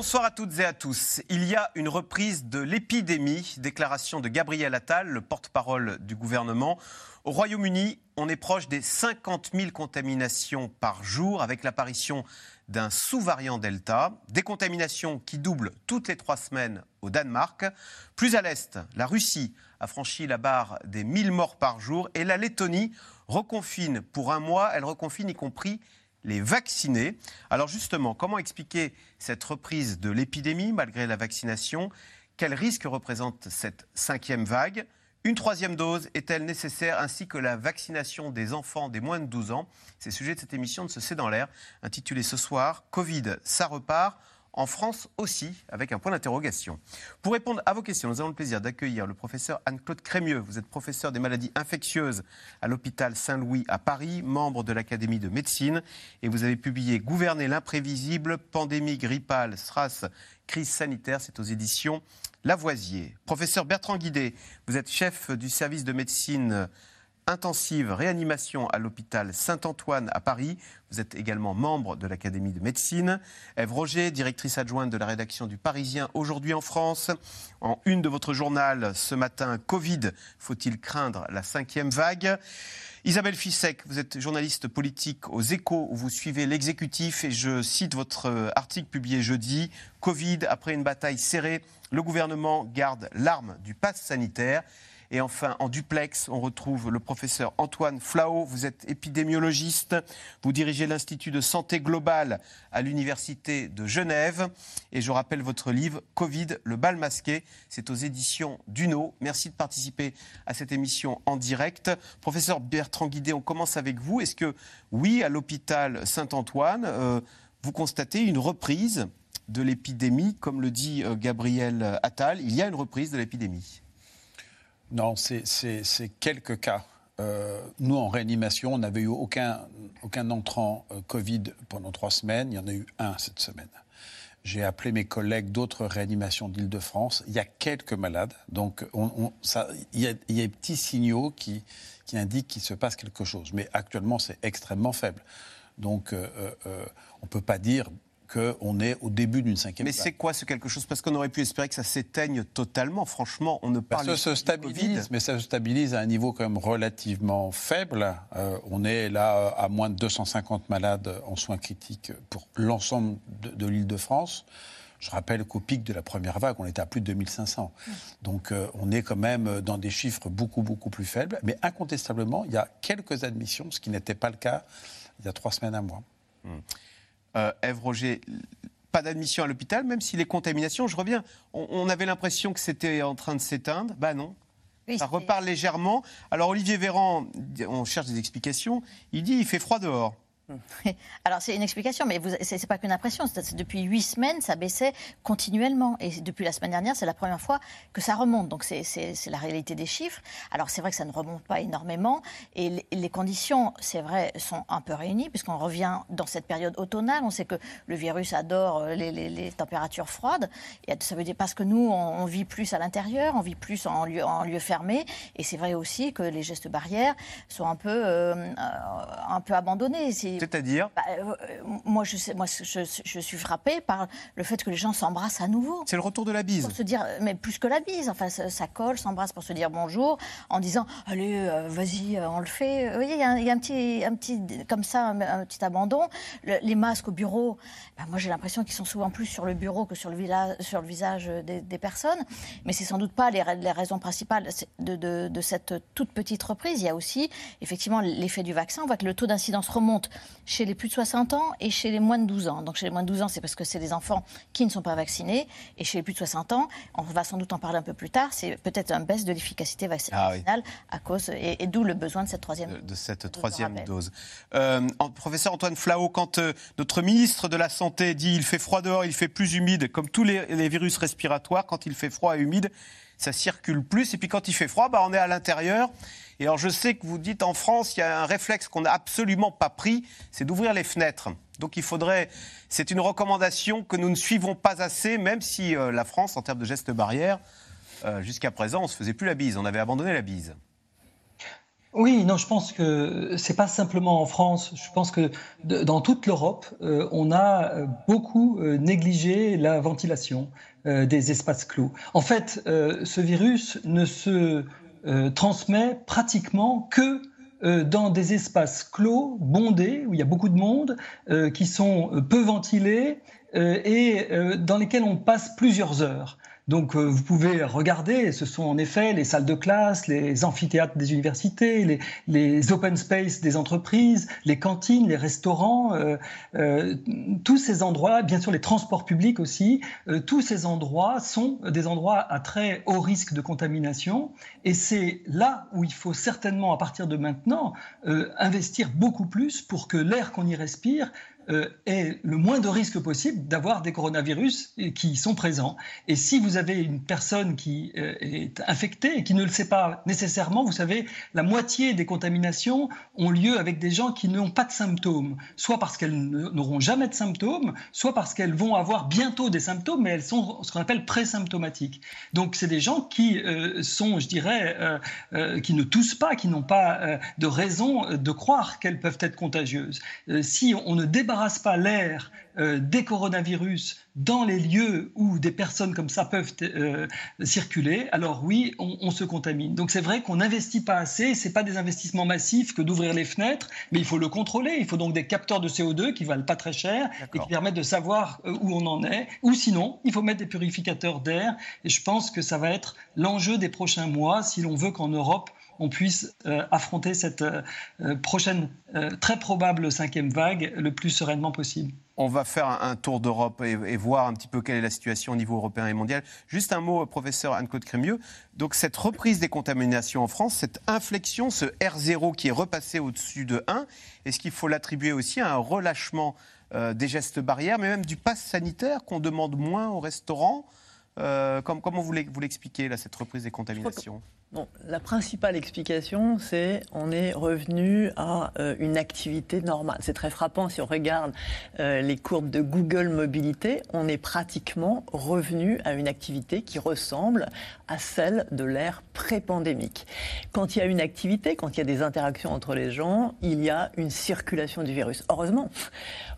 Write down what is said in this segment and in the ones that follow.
Bonsoir à toutes et à tous. Il y a une reprise de l'épidémie, déclaration de Gabriel Attal, le porte-parole du gouvernement. Au Royaume-Uni, on est proche des 50 000 contaminations par jour avec l'apparition d'un sous-variant Delta, des contaminations qui doublent toutes les trois semaines au Danemark. Plus à l'est, la Russie a franchi la barre des 1000 morts par jour et la Lettonie reconfine pour un mois, elle reconfine y compris les vaccinés. Alors justement, comment expliquer cette reprise de l'épidémie malgré la vaccination? Quel risque représente cette cinquième vague? Une troisième dose est-elle nécessaire ainsi que la vaccination des enfants des moins de 12 ans? C'est le sujet de cette émission de ce C'est dans l'air, intitulée ce soir Covid, ça repart en France aussi, avec un point d'interrogation. Pour répondre à vos questions, nous avons le plaisir d'accueillir le professeur Anne-Claude Crémieux. Vous êtes professeur des maladies infectieuses à l'hôpital Saint-Louis à Paris, membre de l'Académie de médecine, et vous avez publié Gouverner l'imprévisible, pandémie grippale, SRAS, crise sanitaire, c'est aux éditions Lavoisier. Professeur Bertrand Guidé, vous êtes chef du service de médecine intensive réanimation à l'hôpital Saint-Antoine à Paris. Vous êtes également membre de l'Académie de médecine. Ève Roger, directrice adjointe de la rédaction du Parisien aujourd'hui en France. En une de votre journal ce matin, Covid, faut-il craindre la cinquième vague? Isabelle Fissek, vous êtes journaliste politique aux échos où vous suivez l'exécutif et je cite votre article publié jeudi. Covid, après une bataille serrée, le gouvernement garde l'arme du pass sanitaire. Et enfin, en duplex, on retrouve le professeur Antoine Flao. Vous êtes épidémiologiste. Vous dirigez l'Institut de santé globale à l'Université de Genève. Et je rappelle votre livre Covid, le bal masqué. C'est aux éditions Duno. Merci de participer à cette émission en direct. Professeur Bertrand Guidé, on commence avec vous. Est-ce que, oui, à l'hôpital Saint-Antoine, euh, vous constatez une reprise de l'épidémie, comme le dit euh, Gabriel Attal, il y a une reprise de l'épidémie. Non, c'est quelques cas. Euh, nous, en réanimation, on n'avait eu aucun, aucun entrant euh, Covid pendant trois semaines. Il y en a eu un cette semaine. J'ai appelé mes collègues d'autres réanimations d'Île-de-France. Il y a quelques malades. Donc, il, y a, des petits signaux qui, qui indiquent qu'il se passe quelque chose. Mais actuellement, c'est extrêmement faible. Donc, euh, on ne peut pas dire qu'on est au début d'une cinquième Mais c'est quoi ce quelque chose? Parce qu'on aurait pu espérer que ça s'éteigne totalement. Franchement, on ne parle pas. Ça se stabilise, mais ça se stabilise à un niveau quand même relativement faible. Euh, on est là à moins de 250 malades en soins critiques pour l'ensemble de, de l'île de France. Je rappelle qu'au pic de la première vague, on était à plus de 2500. Donc euh, on est quand même dans des chiffres beaucoup, beaucoup plus faibles. Mais incontestablement, il y a quelques admissions, ce qui n'était pas le cas il y a trois semaines, un mois. Hum. Euh, Ève Roger, pas d'admission à l'hôpital, même si les contaminations, je reviens, on, on avait l'impression que c'était en train de s'éteindre. Bah non. Oui, Ça repart légèrement. Alors Olivier Véran, on cherche des explications, il dit il fait froid dehors. Alors c'est une explication, mais c'est c'est pas qu'une impression. Depuis huit semaines, ça baissait continuellement, et depuis la semaine dernière, c'est la première fois que ça remonte. Donc c'est- la réalité des chiffres. Alors c'est vrai que ça ne remonte pas énormément, et les, conditions, c'est vrai, sont un peu réunies puisqu'on revient dans cette période automnale. On sait que le virus adore euh, les, températures froides. Et ça veut dire parce que nous, on, vit plus à l'intérieur, on vit plus en lieu, fermé, et c'est vrai aussi que les gestes barrières sont un peu euh, euh, un peu abandonnés. C'est- C'est-à-dire, bah, euh, moi, je, sais, moi je, je suis frappée par le fait que les gens s'embrassent à nouveau. c'est le retour de la bise. Pour se dire, mais plus que la bise, enfin, ça, ça colle, s'embrasse pour se dire bonjour, en disant, allez, euh, vas-y, euh, on le fait. Vous voyez, il y, a un- il y a un petit, un petit, comme ça, un, un petit abandon. Le- les masques au bureau, ben, moi, j'ai l'impression qu'ils sont souvent plus sur le bureau que sur le, vila- sur le visage des, des personnes. Mais c'est sans doute pas les, ra- les raisons principales de, de- de cette toute petite reprise. Il y a aussi, effectivement, l'effet du vaccin. On voit que le taux d'incidence remonte chez les plus de 60 ans et chez les moins de 12 ans. Donc, chez les moins de 12 ans, c'est parce que c'est des enfants qui ne sont pas vaccinés. Et chez les plus de 60 ans, on va sans doute en parler un peu plus tard, c'est peut-être une baisse de l'efficacité vacci- Ah oui. vaccinale à cause, et, et d'où le besoin de cette troisième de, de cette dose troisième dose. Euh, en- professeur Antoine Flao, quand euh, notre ministre de la Santé dit il fait froid dehors, il fait plus humide, comme tous les, les virus respiratoires, quand il fait froid et humide, ça circule plus. Et puis quand il fait froid, bah, on est à l'intérieur. Et alors je sais que vous dites en France, il y a un réflexe qu'on n'a absolument pas pris, c'est d'ouvrir les fenêtres. Donc il faudrait, c'est une recommandation que nous ne suivons pas assez, même si euh, la France, en termes de gestes barrières, euh, jusqu'à présent, on se faisait plus la bise, on avait abandonné la bise. Oui, non, je pense que c'est pas simplement en France. Je pense que dans toute l'Europe, euh, on a beaucoup négligé la ventilation des espaces clos. En fait, ce virus ne se transmet pratiquement que euh, dans des espaces clos, bondés, où il y a beaucoup de monde, euh, qui sont euh, peu ventilés et dans lesquels on passe plusieurs heures. Donc euh, vous pouvez regarder, ce sont en effet les salles de classe, les amphithéâtres des universités, les, open space des entreprises, les cantines, les restaurants, euh, euh, tous ces endroits, bien sûr les transports publics aussi, tous ces endroits sont des endroits à très haut risque de contamination. Et c'est là où il faut certainement, à partir de maintenant, investir beaucoup plus pour que l'air qu'on y respire ait le moins de risques possible d'avoir des coronavirus qui sont présents. Et si vous avez une personne qui euh, est infectée et qui ne le sait pas nécessairement, vous savez, la moitié des contaminations ont lieu avec des gens qui n'ont pas de symptômes, soit parce qu'elles n'auront jamais de symptômes, soit parce qu'elles vont avoir bientôt des symptômes, mais elles sont ce qu'on appelle présymptomatiques. Donc c'est des gens qui euh, sont, je dirais, qui ne toussent pas, qui n'ont pas de raison de croire qu'elles peuvent être contagieuses. si on ne débarrasse pas l'air euh, des coronavirus dans les lieux où des personnes comme ça peuvent euh, circuler, alors oui, on, se contamine. Donc c'est vrai qu'on n'investit pas assez. C'est pas des investissements massifs que d'ouvrir les fenêtres, mais il faut le contrôler. Il faut donc des capteurs de CO2 qui valent pas très cher et qui permettent de savoir euh, où on en est. Ou sinon, il faut mettre des purificateurs d'air. Et je pense que ça va être l'enjeu des prochains mois si l'on veut qu'en Europe on puisse euh, affronter cette euh, euh, prochaine très probable cinquième vague le plus sereinement possible. On va faire un tour d'Europe et, voir un petit peu quelle est la situation au niveau européen et mondial. Juste un mot, professeur Anne-Claude Crémieux. Donc cette reprise des contaminations en France, cette inflexion, ce R0 qui est repassé au-dessus de 1, est-ce qu'il faut l'attribuer aussi à un relâchement des gestes barrières, mais même du pass sanitaire qu'on demande moins aux restaurants Comment vous l'expliquez, cette reprise des contaminations? La principale explication, c'est on est revenu à euh, une activité normale. C'est très frappant si on regarde euh, les courbes de Google Mobilité. On est pratiquement revenu à une activité qui ressemble à celle de l'ère pré-pandémique. Quand il y a une activité, quand il y a des interactions entre les gens, il y a une circulation du virus. Heureusement,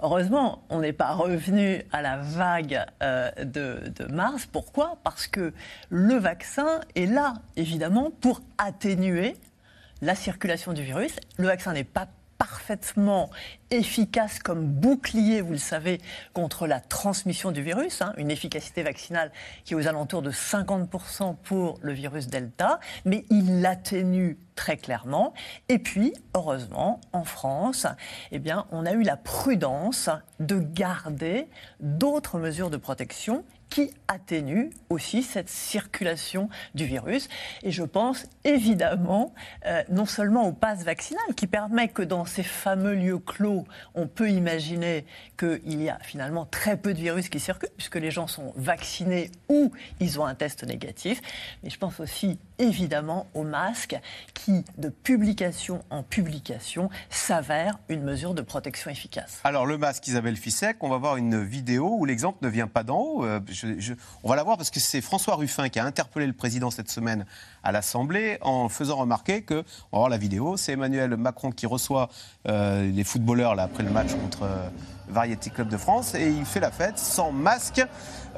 heureusement, on n'est pas revenu à la vague euh, de, de mars. Pourquoi? Parce que le vaccin est là, évidemment pour atténuer la circulation du virus. Le vaccin n'est pas parfaitement efficace comme bouclier, vous le savez, contre la transmission du virus, hein. une efficacité vaccinale qui est aux alentours de 50% pour le virus Delta, mais il l'atténue très clairement. Et puis, heureusement, en France, eh bien, on a eu la prudence de garder d'autres mesures de protection qui atténue aussi cette circulation du virus. Et je pense évidemment euh, non seulement au pass vaccinal qui permet que dans ces fameux lieux clos, on peut imaginer qu'il y a finalement très peu de virus qui circulent puisque les gens sont vaccinés ou ils ont un test négatif. Mais je pense aussi évidemment au masque qui, de publication en publication, s'avère une mesure de protection efficace. Alors le masque, Isabelle Fissek, on va voir une vidéo où l'exemple ne vient pas d'en haut. Euh, on va la voir parce que c'est François Ruffin qui a interpellé le président cette semaine à l'Assemblée en faisant remarquer que, on va voir la vidéo, c'est Emmanuel Macron qui reçoit euh, les footballeurs là, après le match contre euh, Variety Club de France et il fait la fête sans masque.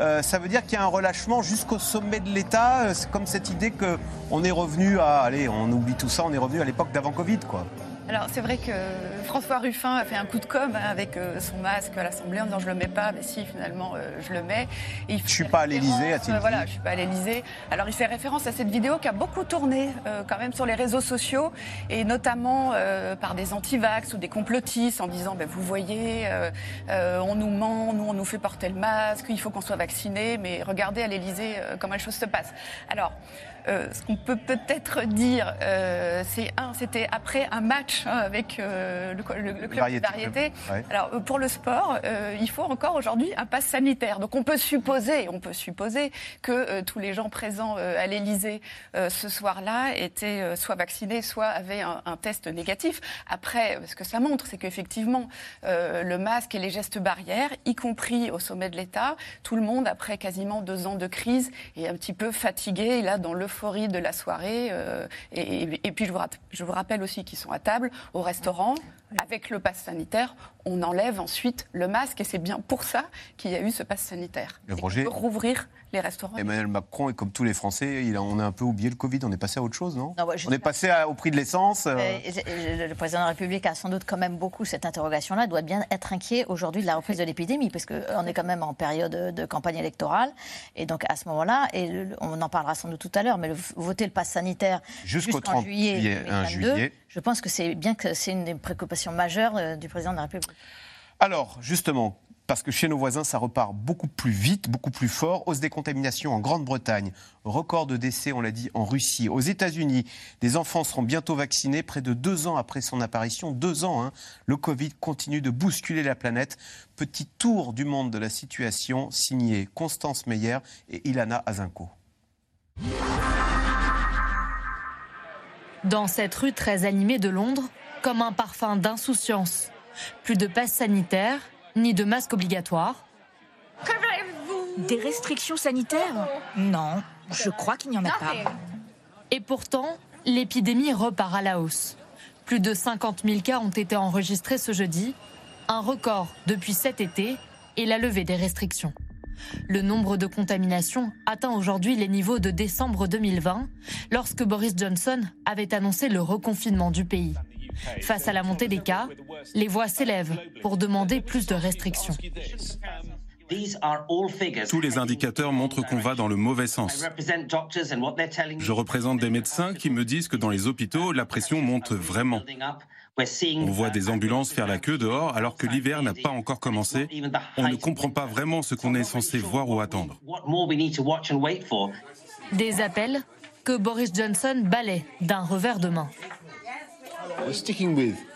Euh, ça veut dire qu'il y a un relâchement jusqu'au sommet de l'État. C'est comme cette idée qu'on est revenu à, allez, on oublie tout ça, on est revenu à l'époque d'avant Covid. Alors c'est vrai que François Ruffin a fait un coup de com' avec euh, son masque à l'Assemblée en disant je le mets pas, mais si finalement euh, je le mets. Et je suis pas à l'Élysée, a-t-il dit Voilà, je suis pas à l'Élysée. Alors il fait référence à cette vidéo qui a beaucoup tourné euh, quand même sur les réseaux sociaux et notamment par des anti-vax ou des complotistes en disant ben, vous voyez, on nous ment, nous on nous fait porter le masque, il faut qu'on soit vacciné, mais regardez à l'Élysée comment les choses se passent. Alors ce qu'on peut peut-être dire, c'est un, c'était après un match hein, avec le, club de variété. Alors pour le sport, il faut encore aujourd'hui un pass sanitaire. Donc on peut supposer, on peut supposer que tous les gens présents à l'Élysée ce soir-là étaient soit vaccinés, soit avaient un, un, test négatif. Après, ce que ça montre, c'est qu'effectivement, le masque et les gestes barrières, y compris au sommet de l'État, tout le monde, après quasiment deux ans de crise, est un petit peu fatigué, là, dans l'euphorie de la soirée. Euh, et, puis, je vous, je vous rappelle aussi qu'ils sont à table, au restaurant, avec le pass sanitaire, on enlève ensuite le masque et c'est bien pour ça qu'il y a eu ce pass sanitaire. Roger, rouvrir les restaurants. Emmanuel Macron est comme tous les Français, il a, on a un peu oublié le Covid, on est passé à autre chose, non, On est passé au prix de l'essence. Euh. Le président de la République a sans doute quand même beaucoup cette interrogation-là, doit bien être inquiet aujourd'hui de la reprise de l'épidémie, parce qu'on euh, est quand même en période de campagne électorale. Et donc à ce moment-là, et on en parlera sans doute tout à l'heure, mais le, voter le pass sanitaire jusqu'au 30 juillet, juillet, je pense que c'est bien que c'est une des préoccupations majeures euh, du président de la République. Alors, justement, parce que chez nos voisins, ça repart beaucoup plus vite, beaucoup plus fort. Hausse des contaminations en Grande-Bretagne, record de décès, on l'a dit, en Russie. Aux États-Unis, des enfants seront bientôt vaccinés, près de deux ans après son apparition. Deux ans, hein. le Covid continue de bousculer la planète. Petit tour du monde de la situation, signé Constance Meyer et Ilana Azinko. Dans cette rue très animée de Londres, comme un parfum d'insouciance. Plus de passe sanitaire, ni de masque obligatoire. Des restrictions sanitaires Non, je crois qu'il n'y en a pas. Et pourtant, l'épidémie repart à la hausse. Plus de 50 000 cas ont été enregistrés ce jeudi, un record depuis cet été et la levée des restrictions. Le nombre de contaminations atteint aujourd'hui les niveaux de décembre 2020, lorsque Boris Johnson avait annoncé le reconfinement du pays. Face à la montée des cas, les voix s'élèvent pour demander plus de restrictions. Tous les indicateurs montrent qu'on va dans le mauvais sens. Je représente des médecins qui me disent que dans les hôpitaux, la pression monte vraiment. On voit des ambulances faire la queue dehors alors que l'hiver n'a pas encore commencé. On ne comprend pas vraiment ce qu'on est censé voir ou attendre. Des appels que Boris Johnson balaie d'un revers de main.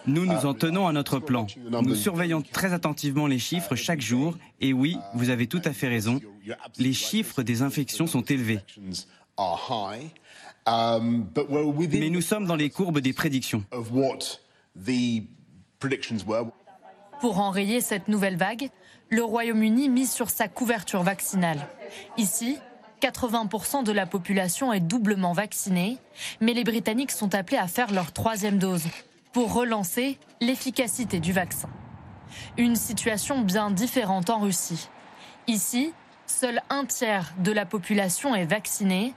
Nous nous en tenons à notre plan. Nous surveillons très attentivement les chiffres chaque jour. Et oui, vous avez tout à fait raison. Les chiffres des infections sont élevés. Mais nous sommes dans les courbes des prédictions. Pour enrayer cette nouvelle vague, le Royaume-Uni mise sur sa couverture vaccinale. Ici, 80% de la population est doublement vaccinée, mais les Britanniques sont appelés à faire leur troisième dose pour relancer l'efficacité du vaccin. Une situation bien différente en Russie. Ici, seul un tiers de la population est vaccinée,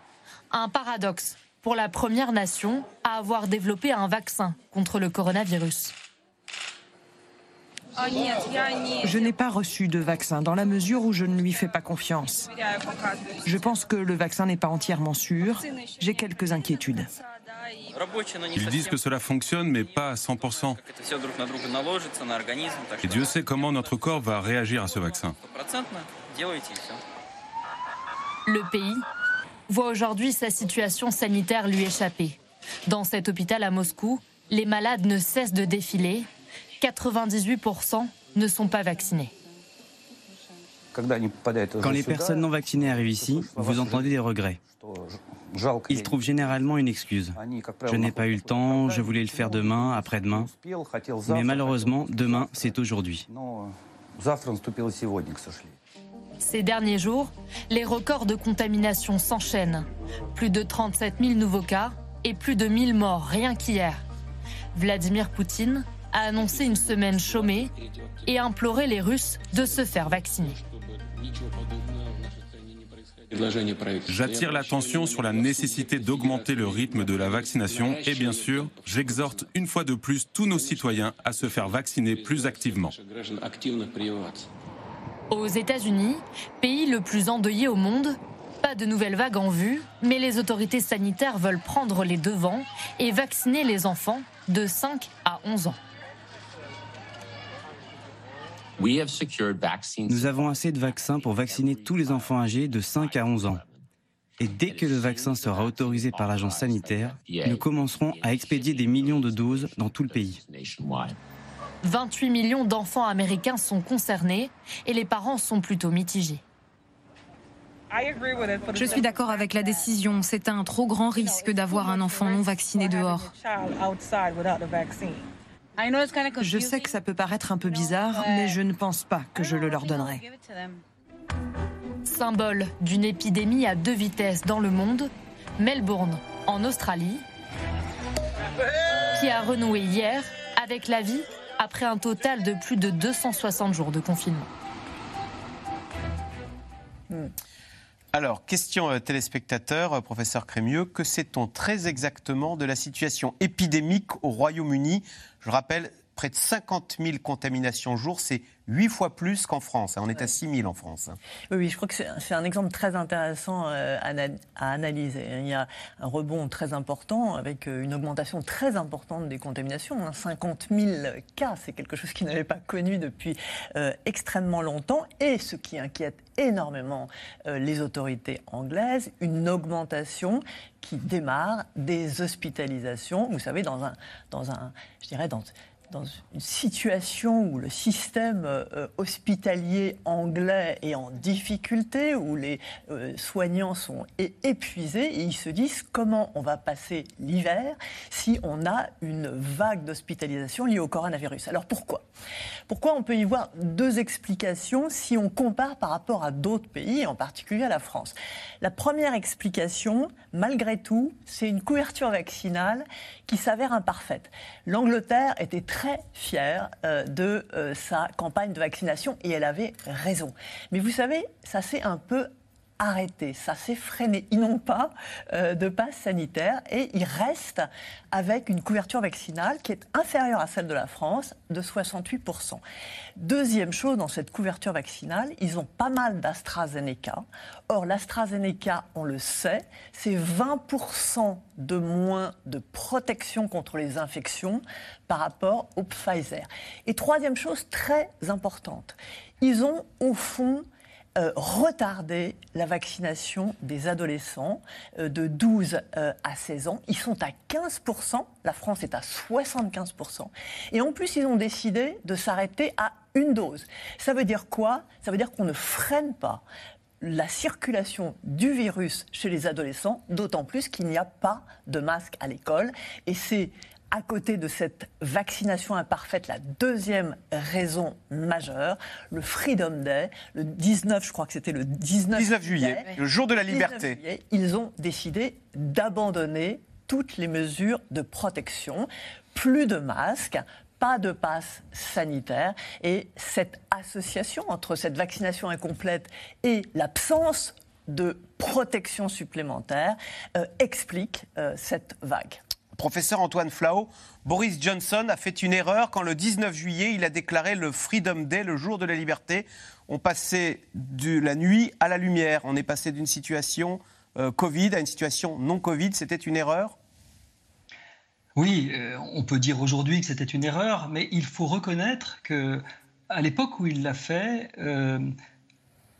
un paradoxe pour la première nation à avoir développé un vaccin contre le coronavirus. Je n'ai pas reçu de vaccin dans la mesure où je ne lui fais pas confiance. Je pense que le vaccin n'est pas entièrement sûr. J'ai quelques inquiétudes. Ils disent que cela fonctionne, mais pas à 100%. Et Dieu sait comment notre corps va réagir à ce vaccin. Le pays voit aujourd'hui sa situation sanitaire lui échapper. Dans cet hôpital à Moscou, les malades ne cessent de défiler 98% ne sont pas vaccinés. Quand les personnes non vaccinées arrivent ici, vous entendez des regrets. Ils trouvent généralement une excuse. Je n'ai pas eu le temps, je voulais le faire demain, après-demain. Mais malheureusement, demain, c'est aujourd'hui. Ces derniers jours, les records de contamination s'enchaînent. Plus de 37 000 nouveaux cas et plus de 1000 morts rien qu'hier. Vladimir Poutine a annoncé une semaine chômée et imploré les Russes de se faire vacciner. J'attire l'attention sur la nécessité d'augmenter le rythme de la vaccination et bien sûr, j'exhorte une fois de plus tous nos citoyens à se faire vacciner plus activement. Aux États-Unis, pays le plus endeuillé au monde, pas de nouvelles vagues en vue, mais les autorités sanitaires veulent prendre les devants et vacciner les enfants de 5 à 11 ans. Nous avons assez de vaccins pour vacciner tous les enfants âgés de 5 à 11 ans. Et dès que le vaccin sera autorisé par l'agence sanitaire, nous commencerons à expédier des millions de doses dans tout le pays. 28 millions d'enfants américains sont concernés et les parents sont plutôt mitigés. Je suis d'accord avec la décision. C'est un trop grand risque d'avoir un enfant non vacciné dehors. Je sais que ça peut paraître un peu bizarre, mais je ne pense pas que je le leur donnerai. Symbole d'une épidémie à deux vitesses dans le monde, Melbourne, en Australie, qui a renoué hier avec la vie après un total de plus de 260 jours de confinement. Alors, question euh, téléspectateur, euh, professeur Crémieux, que sait-on très exactement de la situation épidémique au Royaume-Uni? Je rappelle, près de 50 000 contaminations jour, c'est 8 fois plus qu'en France. On est à 6 000 en France. Oui, je crois que c'est un exemple très intéressant euh, à analyser. Il y a un rebond très important avec euh, une augmentation très importante des contaminations. 50 hein. 000 cas, c'est quelque chose qui n'avait pas connu depuis euh, extrêmement longtemps. Et ce qui inquiète énormément les autorités anglaises, une augmentation qui démarre des hospitalisations. Vous savez, dans un, dans un je dirais, dans dans une situation où le système euh, hospitalier anglais est en difficulté, où les euh, soignants sont épuisés, et ils se disent comment on va passer l'hiver si on a une vague d'hospitalisation liée au coronavirus? Alors pourquoi? Pourquoi on peut y voir deux explications si on compare par rapport à d'autres pays, en particulier à la France? La première explication, malgré tout, c'est une couverture vaccinale qui s'avère imparfaite. L'Angleterre était très fière euh, de euh, sa campagne de vaccination et elle avait raison. Mais vous savez, ça s'est un peu arrêté, ça s'est freiné. Ils n'ont pas euh, de passe sanitaire et ils restent avec une couverture vaccinale qui est inférieure à celle de la France de 68%. Deuxième chose, dans cette couverture vaccinale, ils ont pas mal d'AstraZeneca. Or, l'AstraZeneca, on le sait, c'est 20% de moins de protection contre les infections par rapport au Pfizer. Et troisième chose très importante, ils ont au fond euh, retarder la vaccination des adolescents euh, de 12 euh, à 16 ans. Ils sont à 15%, la France est à 75%. Et en plus, ils ont décidé de s'arrêter à une dose. Ça veut dire quoi? Ça veut dire qu'on ne freine pas la circulation du virus chez les adolescents, d'autant plus qu'il n'y a pas de masque à l'école. Et c'est à côté de cette vaccination imparfaite, la deuxième raison majeure, le Freedom Day, le 19, je crois que c'était le 19, juillet, le jour de la liberté. ils ont décidé d'abandonner toutes les mesures de protection, plus de masques, pas de passe sanitaire. Et cette association entre cette vaccination incomplète et l'absence de protection supplémentaire euh, explique euh, cette vague. Professeur Antoine Flao, Boris Johnson a fait une erreur quand le 19 juillet, il a déclaré le Freedom Day, le jour de la liberté. On passait de la nuit à la lumière. On est passé d'une situation euh, Covid à une situation non Covid. C'était une erreur? Oui, euh, on peut dire aujourd'hui que c'était une erreur, mais il faut reconnaître que à l'époque où il l'a fait, euh,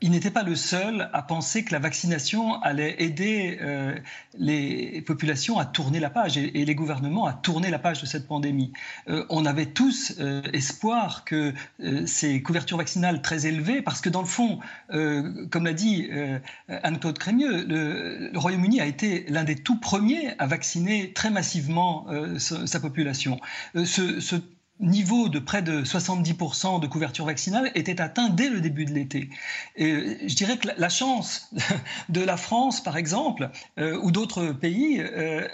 il n'était pas le seul à penser que la vaccination allait aider euh, les populations à tourner la page et, les gouvernements à tourner la page de cette pandémie. Euh, on avait tous euh, espoir que ces couvertures vaccinales très élevées, parce que dans le fond, comme l'a dit Anne-Claude Crémieux, le, Royaume-Uni a été l'un des tout premiers à vacciner très massivement sa, population. Niveau de près de 70% de couverture vaccinale était atteint dès le début de l'été. Et je dirais que la chance de la France, par exemple, euh, ou d'autres pays, euh,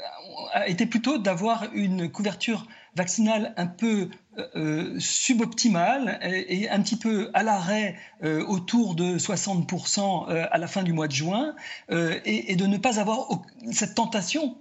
a été plutôt d'avoir une couverture vaccinale un peu euh, suboptimale et, un petit peu à l'arrêt euh, autour de 60% euh, à la fin du mois de juin et, de ne pas avoir cette tentation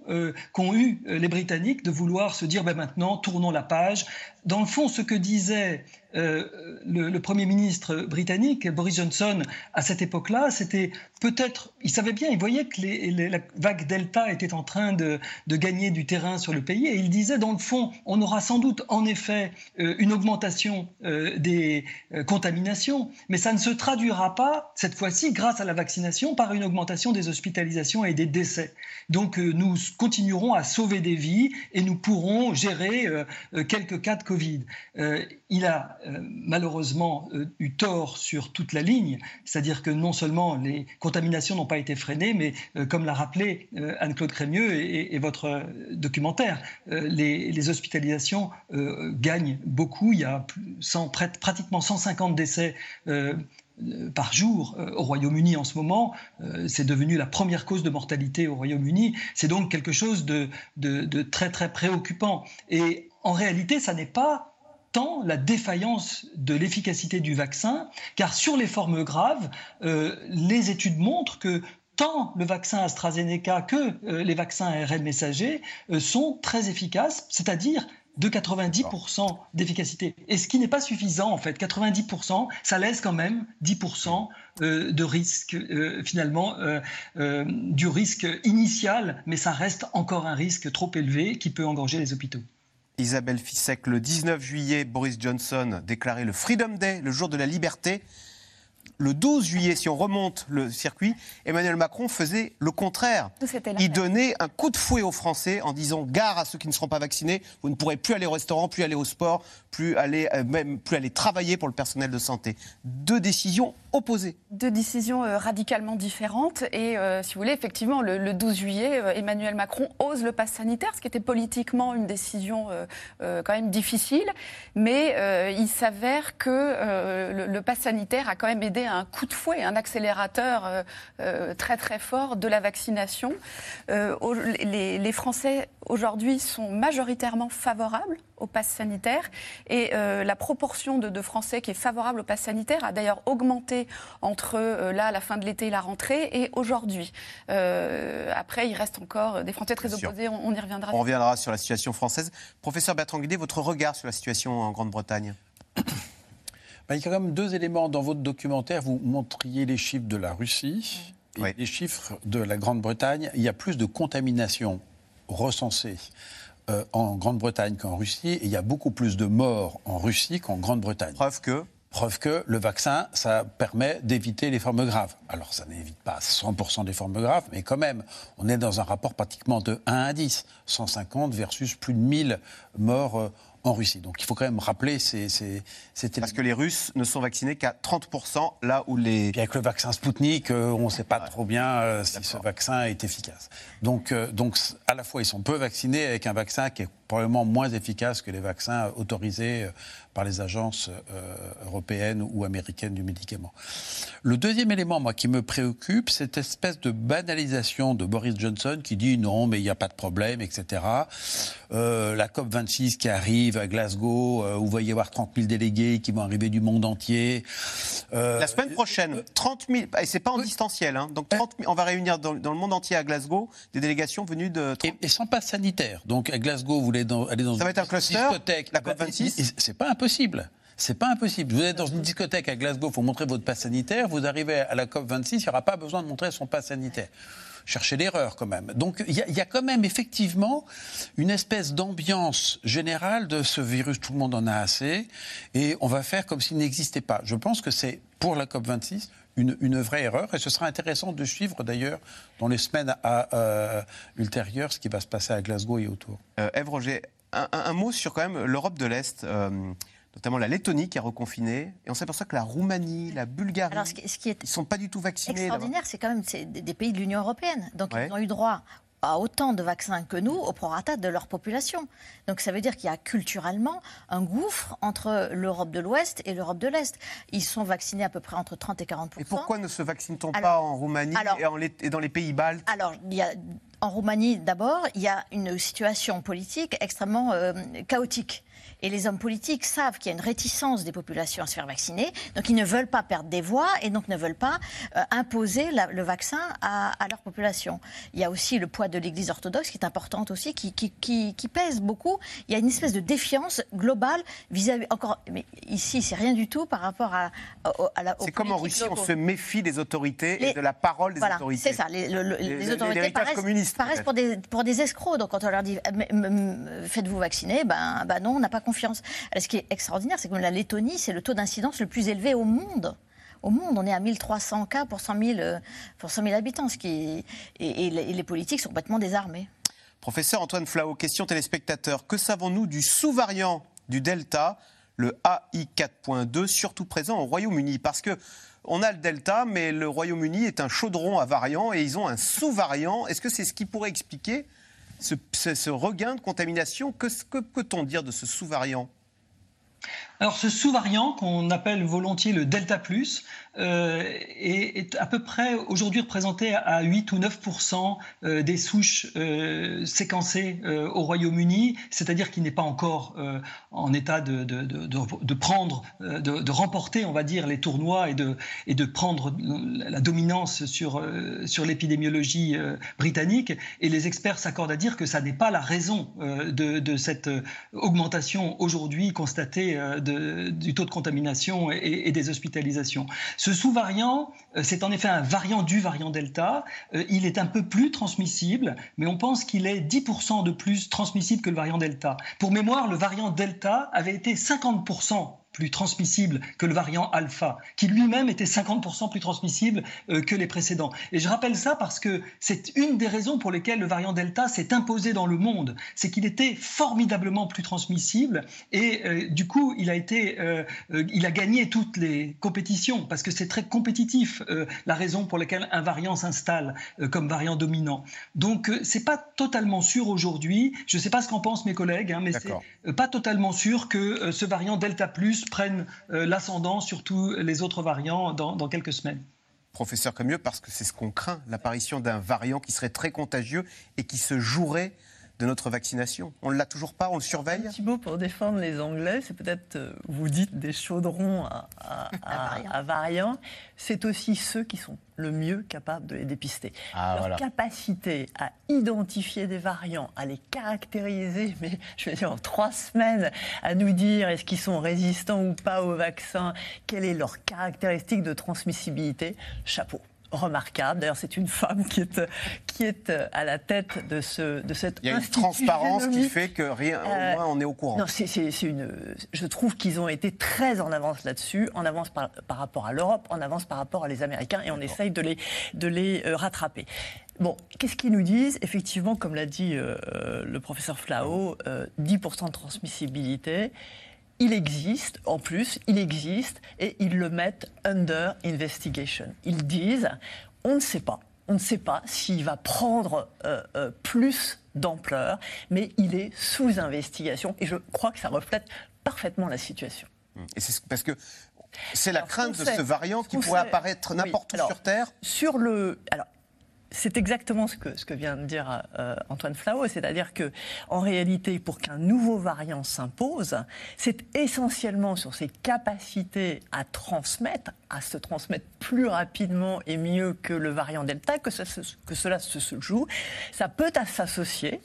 qu'ont eu les Britanniques de vouloir se dire ben maintenant tournons la page. Dans le fond, ce que disait le, Premier ministre britannique, Boris Johnson, à cette époque-là, c'était peut-être, il savait bien, il voyait que la vague Delta était en train de, de, gagner du terrain sur le pays, et il disait, dans le fond, on aura sans doute en effet une augmentation des contaminations, mais ça ne se traduira pas, cette fois-ci, grâce à la vaccination, par une augmentation des hospitalisations et des décès. Donc nous continuerons à sauver des vies et nous pourrons gérer quelques cas de Covid. il a malheureusement eu tort sur toute la ligne, c'est-à-dire que non seulement les contaminations n'ont pas été freinées, mais comme l'a rappelé Anne-Claude Crémieux et, votre documentaire, les, hospitalisations gagnent beaucoup. Il y a pratiquement 150 décès par jour au Royaume-Uni en ce moment. c'est devenu la première cause de mortalité au Royaume-Uni. C'est donc quelque chose de, de, très très préoccupant. Et en réalité, ça n'est pas tant la défaillance de l'efficacité du vaccin, car sur les formes graves, les études montrent que tant le vaccin AstraZeneca que les vaccins ARN messagers sont très efficaces, c'est-à-dire de 90% d'efficacité. Et ce qui n'est pas suffisant, en fait. 90%, ça laisse quand même 10% euh, de risque, euh, finalement, euh, du risque initial, mais ça reste encore un risque trop élevé qui peut engorger les hôpitaux. Isabelle Fissek, le 19 juillet, Boris Johnson déclarait le Freedom Day, le jour de la liberté le 12 juillet, si on remonte le circuit, Emmanuel Macron faisait le contraire. Il donnait un coup de fouet aux Français en disant gare à ceux qui ne seront pas vaccinés, vous ne pourrez plus aller au restaurant, plus aller au sport, plus aller, euh, même plus aller travailler pour le personnel de santé. Deux décisions Deux décisions euh, radicalement différentes. Et euh, si vous voulez, effectivement, le, 12 juillet, Emmanuel Macron ose le pass sanitaire, ce qui était politiquement une décision quand même difficile. Mais il s'avère que le, pass sanitaire a quand même aidé un coup de fouet, un accélérateur euh, euh, très très fort de la vaccination. Euh, les, Français aujourd'hui sont majoritairement favorables au pass sanitaire et la proportion de, Français qui est favorable au pass sanitaire a d'ailleurs augmenté entre là la fin de l'été et la rentrée et aujourd'hui. après, il reste encore des Français très opposés. On, y reviendra. On reviendra sur la situation française. Professeur Bertrand Guidé, votre regard sur la situation en Grande-Bretagne ben, il y a quand même deux éléments dans votre documentaire. Vous montriez les chiffres de la Russie et les chiffres de la Grande-Bretagne. Il y a plus de contamination recensée euh, en Grande-Bretagne qu'en Russie. Et il y a beaucoup plus de morts en Russie qu'en Grande-Bretagne. Preuve que Preuve que le vaccin, ça permet d'éviter les formes graves. Alors, ça n'évite pas 100% des formes graves, mais quand même, on est dans un rapport pratiquement de 1 à 10. 150 versus plus de 1000 morts euh, en Russie. Donc il faut quand même rappeler ces, Parce que les Russes ne sont vaccinés qu'à 30%, là où les... avec le vaccin Sputnik, euh, on ne sait pas trop bien euh, si ce vaccin est efficace. Donc, euh, donc à la fois, ils sont peu vaccinés avec un vaccin qui est probablement moins efficace que les vaccins autorisés par les agences européennes ou américaines du médicament. Le deuxième élément, moi, qui me préoccupe, c'est cette espèce de banalisation de Boris Johnson qui dit non, mais il n'y a pas de problème, etc. la COP26 qui arrive à Glasgow, euh, où il va y avoir 30 000 délégués qui vont arriver du monde entier. Euh, la semaine prochaine, 30 000, et c'est pas en distanciel, hein, donc 30 on va réunir dans, le monde entier à Glasgow des délégations venues de... Et, sans passe sanitaire. Donc à Glasgow, vous voulez aller dans Ça va être un cluster, discothèque. La COP26 C'est pas C'est pas impossible. Vous êtes dans une discothèque à Glasgow, il faut montrer votre passe sanitaire. Vous arrivez à la COP26, il n'y aura pas besoin de montrer son passe sanitaire chercher l'erreur quand même. Donc il y, a quand même effectivement une espèce d'ambiance générale de ce virus, tout le monde en a assez, et on va faire comme s'il n'existait pas. Je pense que c'est pour la COP26 une, vraie erreur. Et ce sera intéressant de suivre d'ailleurs dans les semaines euh, ultérieures ce qui va se passer à Glasgow et autour. Euh, Ève Roger, un, mot sur quand même l'Europe de l'Est. Euh, notamment la Lettonie qui a reconfiné. Et on s'aperçoit que la Roumanie, la Bulgarie, ce qui, est ils ne sont pas du tout vaccinés. extraordinaire, c'est quand même des pays de l'Union européenne. Donc ils ont eu droit à autant de vaccins que nous au prorata de leur population. Donc ça veut dire qu'il y a culturellement un gouffre entre l'Europe de l'Ouest et l'Europe de l'Est. Ils sont vaccinés à peu près entre 30 et 40 Et pourquoi ne se vaccine-t-on pas en Roumanie et, et, dans les pays baltes? Alors, il y a en Roumanie, d'abord, il y a une situation politique extrêmement euh, chaotique. Et les hommes politiques savent qu'il y a une réticence des populations à se faire vacciner, donc ils ne veulent pas perdre des voix et donc ne veulent pas euh, imposer le vaccin à, leur population. Il y a aussi le poids de l'Église orthodoxe qui est importante aussi, qui, qui, pèse beaucoup. Il y a une espèce de défiance globale vis-à-vis. Encore, mais ici, c'est rien du tout par rapport à, à, la. C'est comme en Russie, on se méfie des autorités et de la parole des voilà, autorités. C'est ça. Les, autorités paraissent populistes. Paraissent pour des, pour des escrocs. Donc quand on leur dit faites-vous vacciner, ben, ben non, on n'a pas confiance. ce qui est extraordinaire, c'est que la Lettonie, c'est le taux d'incidence le plus élevé au monde au monde. On est à 1300 cas pour 100 000, euh, pour 100 000 habitants, ce qui et, les politiques sont complètement désarmés. Professeur Antoine Flao, question téléspectateur. Que savons-nous du sous-variant du Delta, le AI 4.2, surtout présent au Royaume-Uni? Parce que on a le Delta, mais le Royaume-Uni est un chaudron à variants et ils ont un sous-variant. Est-ce que c'est ce qui pourrait expliquer ce, regain de contamination Que, peut-on dire de ce sous-variant? Alors ce sous-variant qu'on appelle volontiers le delta plus euh, est, à peu près aujourd'hui représenté à 8 ou 9% euh, des souches euh, séquencées au Royaume-Uni, c'est-à-dire qu'il n'est pas encore en état de, de, de, prendre, de, remporter, on va dire, les tournois et de, et de prendre la dominance sur, sur l'épidémiologie britannique. Et les experts s'accordent à dire que ça n'est pas la raison de, cette augmentation aujourd'hui constatée du taux de contamination et, des hospitalisations. Ce sous-variant, euh, c'est en effet un variant du variant Delta. Euh, il est un peu plus transmissible, mais on pense qu'il est 10% de plus transmissible que le variant Delta. Pour mémoire, le variant Delta avait été 50% plus transmissible que le variant alpha, qui lui-même était 50% plus transmissible euh, que les précédents. Et je rappelle ça parce que c'est une des raisons pour lesquelles le variant delta s'est imposé dans le monde, c'est qu'il était formidablement plus transmissible et euh, du coup il a été, euh, il a gagné toutes les compétitions parce que c'est très compétitif la raison pour laquelle un variant s'installe comme variant dominant. Donc c'est pas totalement sûr aujourd'hui. Je ne sais pas ce qu'en pensent mes collègues, hein, mais c'est pas totalement sûr que ce variant delta plus prennent euh, l'ascendant sur tous les autres variants dans, quelques semaines. Professeur Camieux, parce que c'est ce qu'on craint, l'apparition d'un variant qui serait très contagieux et qui se jouerait de notre vaccination. On ne l'a toujours pas, on le surveille. Un petit mot pour défendre les Anglais, c'est peut-être, euh, vous dites, des chaudrons à, à, variants. C'est aussi ceux qui sont le mieux capables de les dépister. Ah, Leur capacité à identifier des variants, à les caractériser, mais je veux dire en trois semaines, à nous dire est-ce qu'ils sont résistants ou pas au vaccin, quelle est leur caractéristique de transmissibilité, chapeau remarquable. D'ailleurs, c'est une femme qui est, qui est à la tête de, ce, de cette Il y a une transparence qui fait que rien, au euh, moins on est au courant. Non, c'est, une, je trouve qu'ils ont été très en avance là-dessus, en avance par, par rapport à l'Europe, en avance par rapport à les Américains, et on essaye de les, de les euh, rattraper. Bon, qu'est-ce qu'ils nous disent? Effectivement, comme l'a dit euh, le professeur Flao, 10% de transmissibilité il existe, en plus, il existe, et ils le mettent under investigation. Ils disent, on ne sait pas, on ne sait pas s'il va prendre euh, euh, plus d'ampleur, mais il est sous investigation, et je crois que ça reflète parfaitement la situation. Et c'est parce que c'est la crainte de ce variant qui pourrait apparaître n'importe où sur Terre Sur le. Alors, c'est exactement ce que, vient de dire euh, Antoine Flao, c'est-à-dire que en réalité, pour qu'un nouveau variant s'impose, c'est essentiellement sur ses capacités à transmettre, à se transmettre plus rapidement et mieux que le variant Delta que, que cela se joue. Ça peut s'associer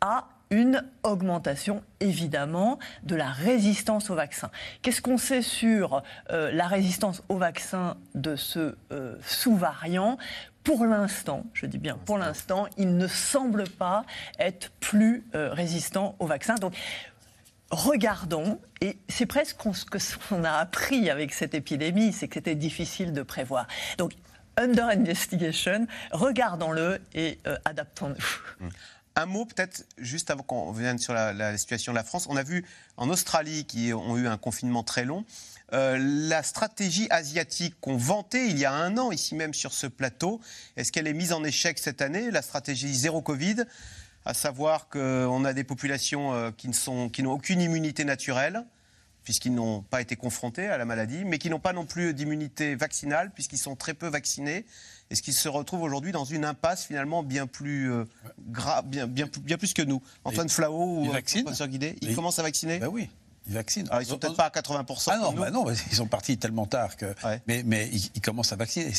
à une augmentation évidemment de la résistance au vaccin. Qu'est-ce qu'on sait sur euh, la résistance au vaccin de ce euh, sous-variant? Pour l'instant, je dis bien pour l'instant, il ne semble pas être plus euh, résistant au vaccin. Donc, regardons, et c'est presque ce qu'on a appris avec cette épidémie, c'est que c'était difficile de prévoir. Donc, under investigation, regardons-le et adaptons-nous. Mmh. Un mot peut-être, juste avant qu'on vienne sur la, situation de la France. On a vu en Australie, qui ont eu un confinement très long, euh, la stratégie asiatique qu'on vantait il y a un an, ici même sur ce plateau, est-ce qu'elle est mise en échec cette année, la stratégie zéro Covid à savoir qu'on a des populations euh, qui n'ont aucune immunité naturelle, puisqu'ils n'ont pas été confrontés à la maladie, mais qui n'ont pas non plus d'immunité vaccinale, puisqu'ils sont très peu vaccinés est-ce qu'ils se retrouvent aujourd'hui dans une impasse finalement bien plus euh, grave, bien, bien, bien, plus que nous? Antoine Flao ou professeur Guidé, ils commencent à vacciner? Ben Oui. Ils vaccinent. Alors, ils sont peut-être pas à 80%. Ah non, bah non, ils sont partis tellement tard que. Mais, mais ils, commencent à vacciner.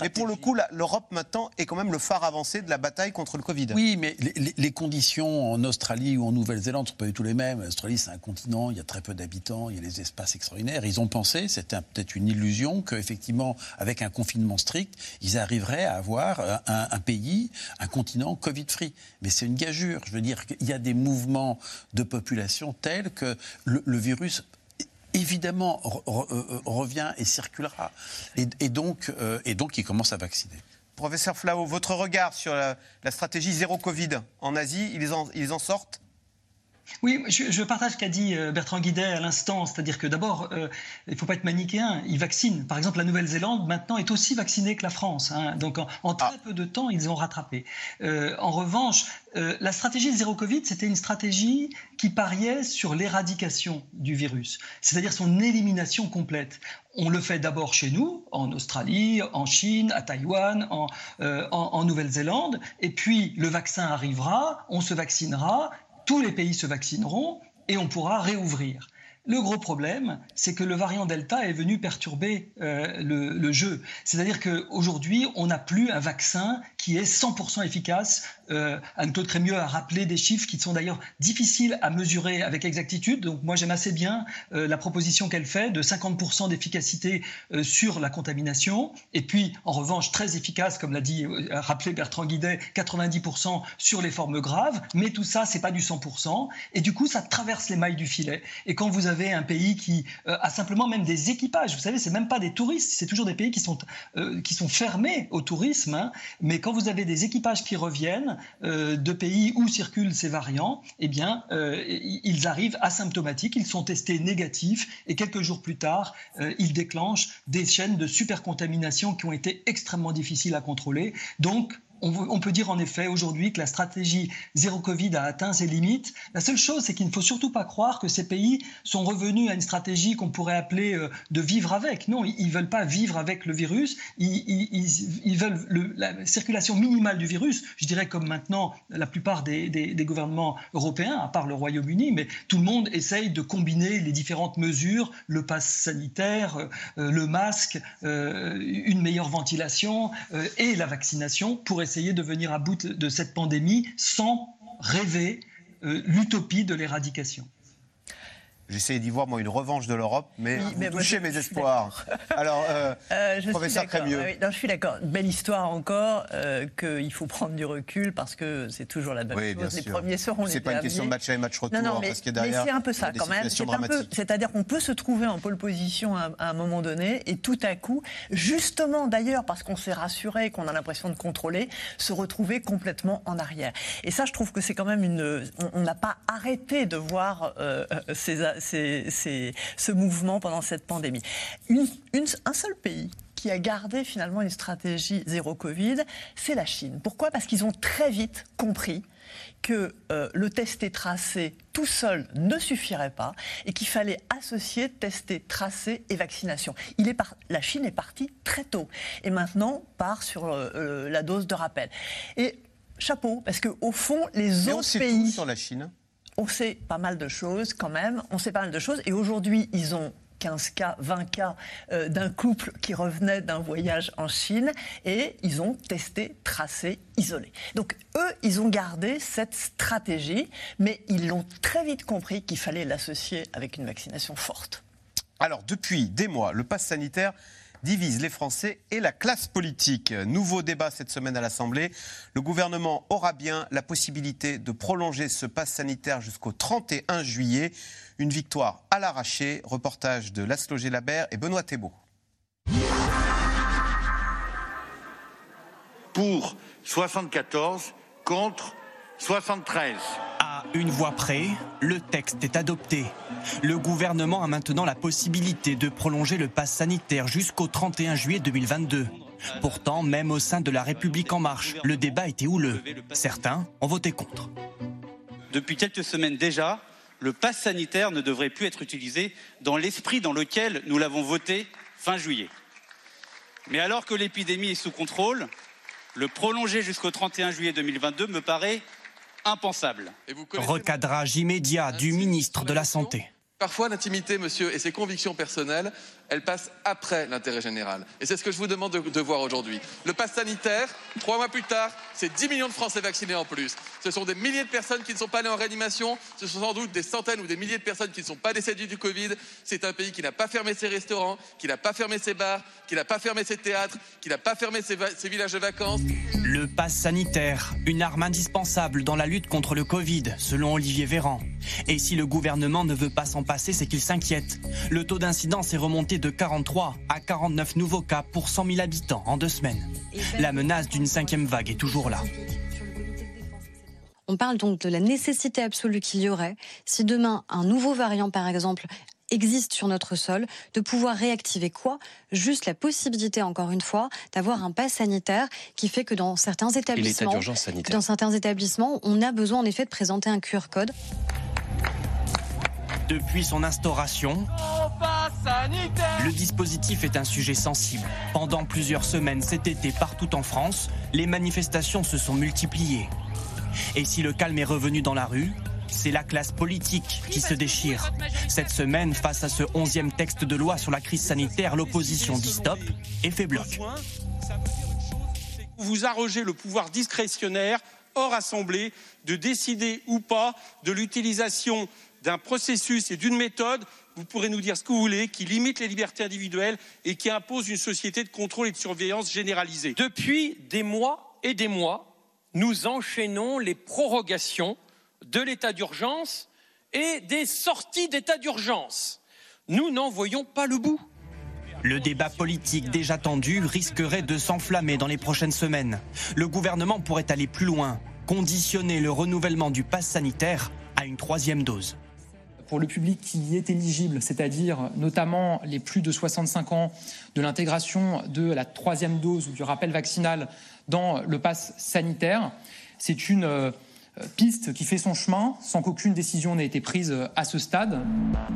mais pour le coup, l'Europe maintenant est quand même le phare avancé de la bataille contre le Covid. Oui, mais les, conditions en Australie ou en Nouvelle-Zélande ne sont pas du tout les mêmes. L'Australie, c'est un continent, il y a très peu d'habitants, il y a des espaces extraordinaires. Ils ont pensé, c'était peut-être une illusion, qu'effectivement, avec un confinement strict, ils arriveraient à avoir un, un pays, un continent Covid-free. Mais c'est une gageure. Je veux dire qu'il y a des mouvements de population tels que le, virus évidemment euh, revient et circulera. Et, donc, euh, et donc, il commence à vacciner. Professeur Flao, votre regard sur la, stratégie zéro Covid en Asie, ils en sortent oui, je, partage ce qu'a dit euh, Bertrand Guidet à l'instant, c'est-à-dire que d'abord, euh, il ne faut pas être manichéen, ils vaccinent. Par exemple, la Nouvelle-Zélande, maintenant, est aussi vaccinée que la France. Hein. donc, en, très ah. peu de temps, ils ont rattrapé. Euh, en revanche, la stratégie de zéro Covid, c'était une stratégie qui pariait sur l'éradication du virus, c'est-à-dire son élimination complète. On le fait d'abord chez nous, en Australie, en Chine, à Taïwan, en Nouvelle-Zélande, et puis le vaccin arrivera, on se vaccinera, tous les pays se vaccineront et on pourra réouvrir. Le gros problème, c'est que le variant Delta est venu perturber euh, le, jeu. C'est-à-dire qu'aujourd'hui, on n'a plus un vaccin qui est 100% efficace. Euh, Anne-Claude Crémieux a rappelé des chiffres qui sont d'ailleurs difficiles à mesurer avec exactitude. Donc moi, j'aime assez bien euh, la proposition qu'elle fait de 50% d'efficacité euh, sur la contamination. Et puis, en revanche, très efficace, comme l'a dit, a rappelé Bertrand Guidet, 90% sur les formes graves. Mais tout ça, c'est pas du 100%. Et du coup, ça traverse les mailles du filet. Et quand vous avez un pays qui euh, a simplement même des équipages. Vous savez, c'est même pas des touristes, c'est toujours des pays qui sont, euh, qui sont fermés au tourisme. Hein. Mais quand vous avez des équipages qui reviennent euh, de pays où circulent ces variants, eh bien, ils arrivent asymptomatiques, ils sont testés négatifs et quelques jours plus tard, ils déclenchent des chaînes de supercontamination qui ont été extrêmement difficiles à contrôler. Donc, on, peut dire en effet aujourd'hui que la stratégie zéro Covid a atteint ses limites. La seule chose, c'est qu'il ne faut surtout pas croire que ces pays sont revenus à une stratégie qu'on pourrait appeler euh, de vivre avec. Non, ils ne veulent pas vivre avec le virus. Ils, veulent la circulation minimale du virus. Je dirais comme maintenant la plupart des, gouvernements européens, à part le Royaume-Uni, mais tout le monde essaye de combiner les différentes mesures, le pass sanitaire, euh, le masque, euh, une meilleure ventilation et la vaccination pour essayer essayer de venir à bout de cette pandémie sans rêver euh, l'utopie de l'éradication. J'essaie d'y voir, moi, une revanche de l'Europe, mais, vous touchez mes espoirs. Alors, euh, euh, je professeur Crémieux. je suis d'accord. Belle histoire encore, euh, qu'il faut prendre du recul parce que c'est toujours la même chose. Les premiers seront les C'est pas une question de match à match retour, non, mais, c'est un peu ça quand même. C'est-à-dire qu'on peut se trouver en pole position à, un moment donné et tout à coup, justement d'ailleurs parce qu'on s'est rassuré, qu'on a l'impression de contrôler, se retrouver complètement en arrière. Et ça, je trouve que c'est quand même une. On n'a pas arrêté de voir euh, ces ce mouvement pendant cette pandémie. un seul pays qui a gardé finalement une stratégie zéro Covid, c'est la Chine. Pourquoi? Parce qu'ils ont très vite compris que euh, le tester tracé tout seul ne suffirait pas et qu'il fallait associer tester tracé et vaccination. Il est la Chine est partie très tôt et maintenant part sur euh, euh, la dose de rappel. Et chapeau, parce qu'au fond, les autres pays... sur la Chine on sait pas mal de choses quand même. On sait pas mal de choses. Et aujourd'hui, ils ont 15 cas, 20 cas euh, d'un couple qui revenait d'un voyage en Chine et ils ont testé, tracé, isolé. Donc eux, ils ont gardé cette stratégie, mais ils l'ont très vite compris qu'il fallait l'associer avec une vaccination forte. Alors depuis des mois, le pass sanitaire divise les Français et la classe politique. Nouveau débat cette semaine à l'Assemblée. Le gouvernement aura bien la possibilité de prolonger ce pass sanitaire jusqu'au 31 juillet. Une victoire à l'arraché. Reportage de Laszlo Labert et Benoît Thébault. Pour 74 contre 73 une voix près, le texte est adopté. Le gouvernement a maintenant la possibilité de prolonger le pass sanitaire jusqu'au 31 juillet 2022. Pourtant, même au sein de la République en marche, le débat était houleux. Certains ont voté contre. Depuis quelques semaines déjà, le pass sanitaire ne devrait plus être utilisé dans l'esprit dans lequel nous l'avons voté fin juillet. Mais alors que l'épidémie est sous contrôle, le prolonger jusqu'au 31 juillet 2022 me paraît impensable. Recadrage immédiat du ministre de la Santé. Parfois, l'intimité, monsieur, et ses convictions personnelles, elles passent après l'intérêt général. Et c'est ce que je vous demande de, voir aujourd'hui. Le pass sanitaire, trois mois plus tard, c'est 10 millions de Français vaccinés en plus. Ce sont des milliers de personnes qui ne sont pas allées en réanimation. Ce sont sans doute des centaines ou des milliers de personnes qui ne sont pas décédées du Covid. C'est un pays qui n'a pas fermé ses restaurants, qui n'a pas fermé ses bars, qui n'a pas fermé ses théâtres, qui n'a pas fermé ses, ses villages de vacances. Le pass sanitaire, une arme indispensable dans la lutte contre le Covid, selon Olivier Véran. Et si le gouvernement ne veut pas s'en c'est qu'il s'inquiète. Le taux d'incidence est remonté de 43 à 49 nouveaux cas pour 100 000 habitants en deux semaines. La menace d'une cinquième vague est toujours là. On parle donc de la nécessité absolue qu'il y aurait, si demain un nouveau variant par exemple existe sur notre sol, de pouvoir réactiver quoi? Juste la possibilité, encore une fois, d'avoir un pass sanitaire qui fait que dans certains établissements, dans certains établissements, on a besoin en effet de présenter un QR code. Depuis son instauration, le dispositif est un sujet sensible. Pendant plusieurs semaines cet été, partout en France, les manifestations se sont multipliées. Et si le calme est revenu dans la rue, c'est la classe politique qui se déchire. Cette semaine, face à ce onzième texte de loi sur la crise sanitaire, l'opposition dit stop et fait bloc. Vous arrogez le pouvoir discrétionnaire hors Assemblée de décider ou pas de l'utilisation d'un processus et d'une méthode, vous pourrez nous dire ce que vous voulez, qui limite les libertés individuelles et qui impose une société de contrôle et de surveillance généralisée. Depuis des mois et des mois, nous enchaînons les prorogations de l'état d'urgence et des sorties d'état d'urgence. Nous n'en voyons pas le bout. Le débat politique déjà tendu risquerait de s'enflammer dans les prochaines semaines. Le gouvernement pourrait aller plus loin, conditionner le renouvellement du pass sanitaire à une troisième dose pour le public qui y est éligible, c'est-à-dire notamment les plus de 65 ans, de l'intégration de la troisième dose ou du rappel vaccinal dans le pass sanitaire. C'est une euh, piste qui fait son chemin sans qu'aucune décision n'ait été prise à ce stade.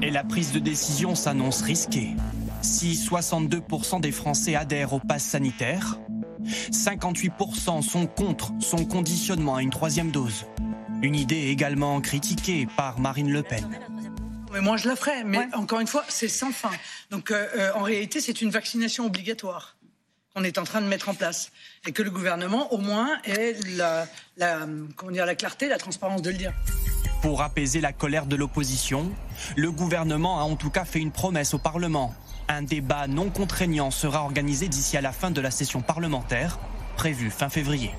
Et la prise de décision s'annonce risquée. Si 62% des Français adhèrent au pass sanitaire, 58% sont contre son conditionnement à une troisième dose. Une idée également critiquée par Marine Le Pen. Mais moi, je la ferai. Mais encore une fois, c'est sans fin. Donc, euh, euh, en réalité, c'est une vaccination obligatoire qu'on est en train de mettre en place. Et que le gouvernement, au moins, ait la, comment dire, la clarté, la transparence de le dire. Pour apaiser la colère de l'opposition, le gouvernement a en tout cas fait une promesse au Parlement. Un débat non contraignant sera organisé d'ici à la fin de la session parlementaire, prévue fin février.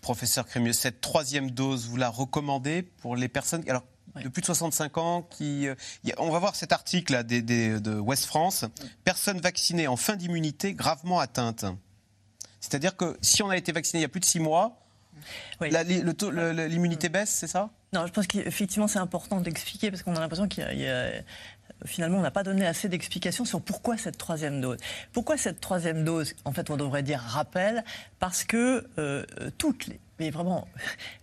Professeur Crémieux, cette troisième dose, vous la recommandez pour les personnes alors, de plus de 65 ans qui... Euh, on va voir cet article de West France. Personnes vaccinées en fin d'immunité gravement atteintes. C'est-à-dire que si on a été vacciné il y a plus de six mois, l'immunité baisse, c'est ça? Non, je pense qu'effectivement c'est important d'expliquer parce qu'on a l'impression qu'il y a finalement, on n'a pas donné assez d'explications sur pourquoi cette troisième dose. Pourquoi cette troisième dose? En fait, on devrait dire rappel, parce que euh, toutes les mais vraiment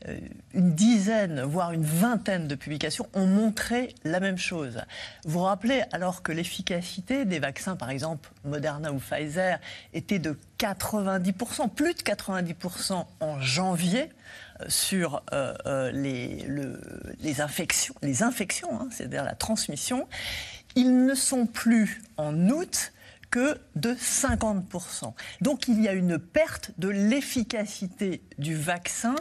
euh, une dizaine, voire une vingtaine de publications ont montré la même chose. Vous vous rappelez, alors que l'efficacité des vaccins, par exemple Moderna ou Pfizer, était de 90%, plus de 90% en janvier, euh, sur euh, les, infections, les infections hein, c'est-à-dire la transmission, ils ne sont plus en août que de 50%. Donc il y a une perte de l'efficacité du vaccin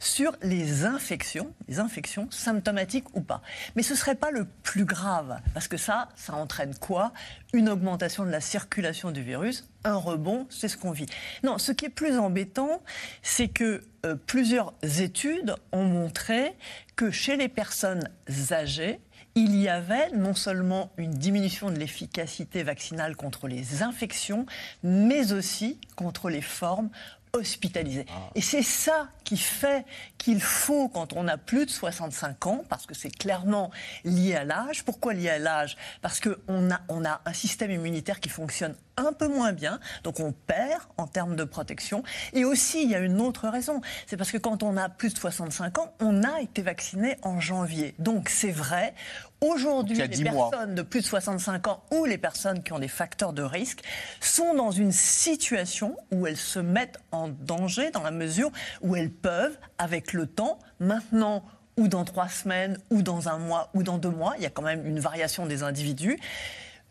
sur les infections, les infections symptomatiques ou pas. Mais ce ne serait pas le plus grave, parce que ça, ça entraîne quoi? Une augmentation de la circulation du virus, un rebond, c'est ce qu'on vit. Non, ce qui est plus embêtant, c'est que euh, plusieurs études ont montré que chez les personnes âgées, il y avait non seulement une diminution de l'efficacité vaccinale contre les infections, mais aussi contre les formes hospitalisés. Ah. Et c'est ça qui fait qu'il faut, quand on a plus de 65 ans, parce que c'est clairement lié à l'âge, pourquoi lié à l'âge? Parce qu'on a, on a un système immunitaire qui fonctionne un peu moins bien, donc on perd en termes de protection. Et aussi, il y a une autre raison, c'est parce que quand on a plus de 65 ans, on a été vacciné en janvier. Donc c'est vrai, Aujourd'hui, les personnes de plus de 65 ans ou les personnes qui ont des facteurs de risque sont dans une situation où elles se mettent en danger dans la mesure où elles peuvent, avec le temps, maintenant ou dans trois semaines, ou dans un mois, ou dans deux mois, il y a quand même une variation des individus,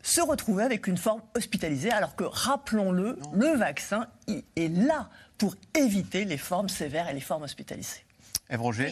se retrouver avec une forme hospitalisée, alors que, rappelons-le, le vaccin est là pour éviter les formes sévères et les formes hospitalisées.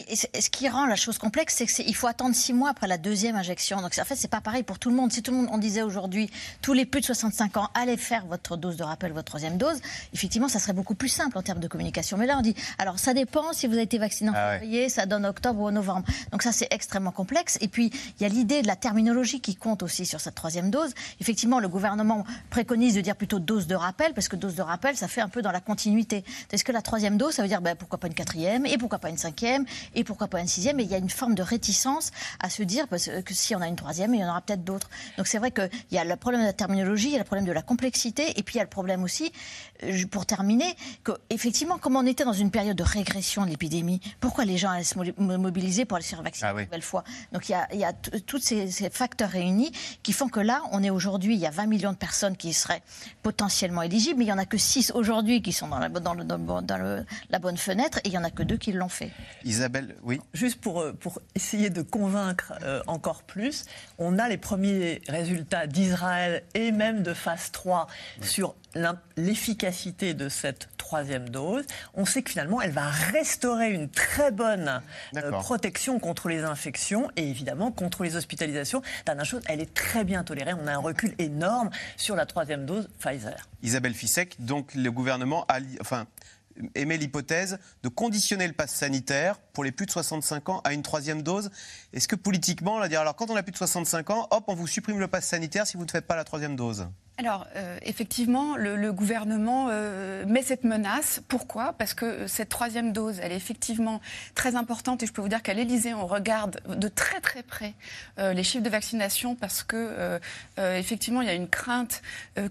Et ce qui rend la chose complexe, c'est qu'il faut attendre six mois après la deuxième injection. Donc en fait, c'est pas pareil pour tout le monde. Si tout le monde, on disait aujourd'hui, tous les plus de 65 ans, allez faire votre dose de rappel, votre troisième dose, effectivement, ça serait beaucoup plus simple en termes de communication. Mais là, on dit, alors ça dépend si vous avez été vacciné en ah février, ça donne octobre ou novembre. Donc ça, c'est extrêmement complexe. Et puis, il y a l'idée de la terminologie qui compte aussi sur cette troisième dose. Effectivement, le gouvernement préconise de dire plutôt dose de rappel, parce que dose de rappel, ça fait un peu dans la continuité. Est-ce que la troisième dose, ça veut dire ben, pourquoi pas une quatrième et pourquoi pas une cinquième? Et pourquoi pas une sixième. Et il y a une forme de réticence à se dire que si on a une troisième, il y en aura peut-être d'autres. Donc c'est vrai qu'il y a le problème de la terminologie, il y a le problème de la complexité, et puis il y a le problème aussi, euh, pour terminer, que effectivement, comme on était dans une période de régression de l'épidémie, pourquoi les gens allaient se mobiliser pour aller se faire vacciner ah une nouvelle fois Donc il y a, tous ces, facteurs réunis qui font que là, on est aujourd'hui, il y a 20 millions de personnes qui seraient potentiellement éligibles, mais il n'y en a que 6 aujourd'hui qui sont dans la, dans, dans, la bonne fenêtre, et il n'y en a que 2 qui l'ont fait. Isabelle oui. Juste pour, euh, pour essayer de convaincre euh, encore plus, on a les premiers résultats d'Israël et même de phase 3 sur l'efficacité de cette troisième dose. On sait que finalement, elle va restaurer une très bonne euh, protection contre les infections et évidemment contre les hospitalisations. Dernière chose, elle est très bien tolérée. On a un recul énorme sur la troisième dose Pfizer. Isabelle Fissek, donc le gouvernement a, enfin, émet l'hypothèse de conditionner le pass sanitaire pour les plus de 65 ans à une troisième dose. Est-ce que politiquement, on va dire alors quand on a plus de 65 ans, hop, on vous supprime le pass sanitaire si vous ne faites pas la troisième dose? Alors, euh, effectivement, le, gouvernement euh, met cette menace. Pourquoi? Parce que cette troisième dose, elle est effectivement très importante. Et je peux vous dire qu'à l'Élysée, on regarde de très très près euh, les chiffres de vaccination parce que, effectivement, il y a une crainte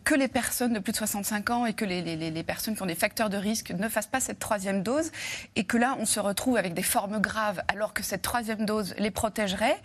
que les personnes de plus de 65 ans et que les, les, les, personnes qui ont des facteurs de risque ne fassent pas cette troisième dose. Et que là, on se retrouve avec des formes graves alors que cette troisième dose les protégerait.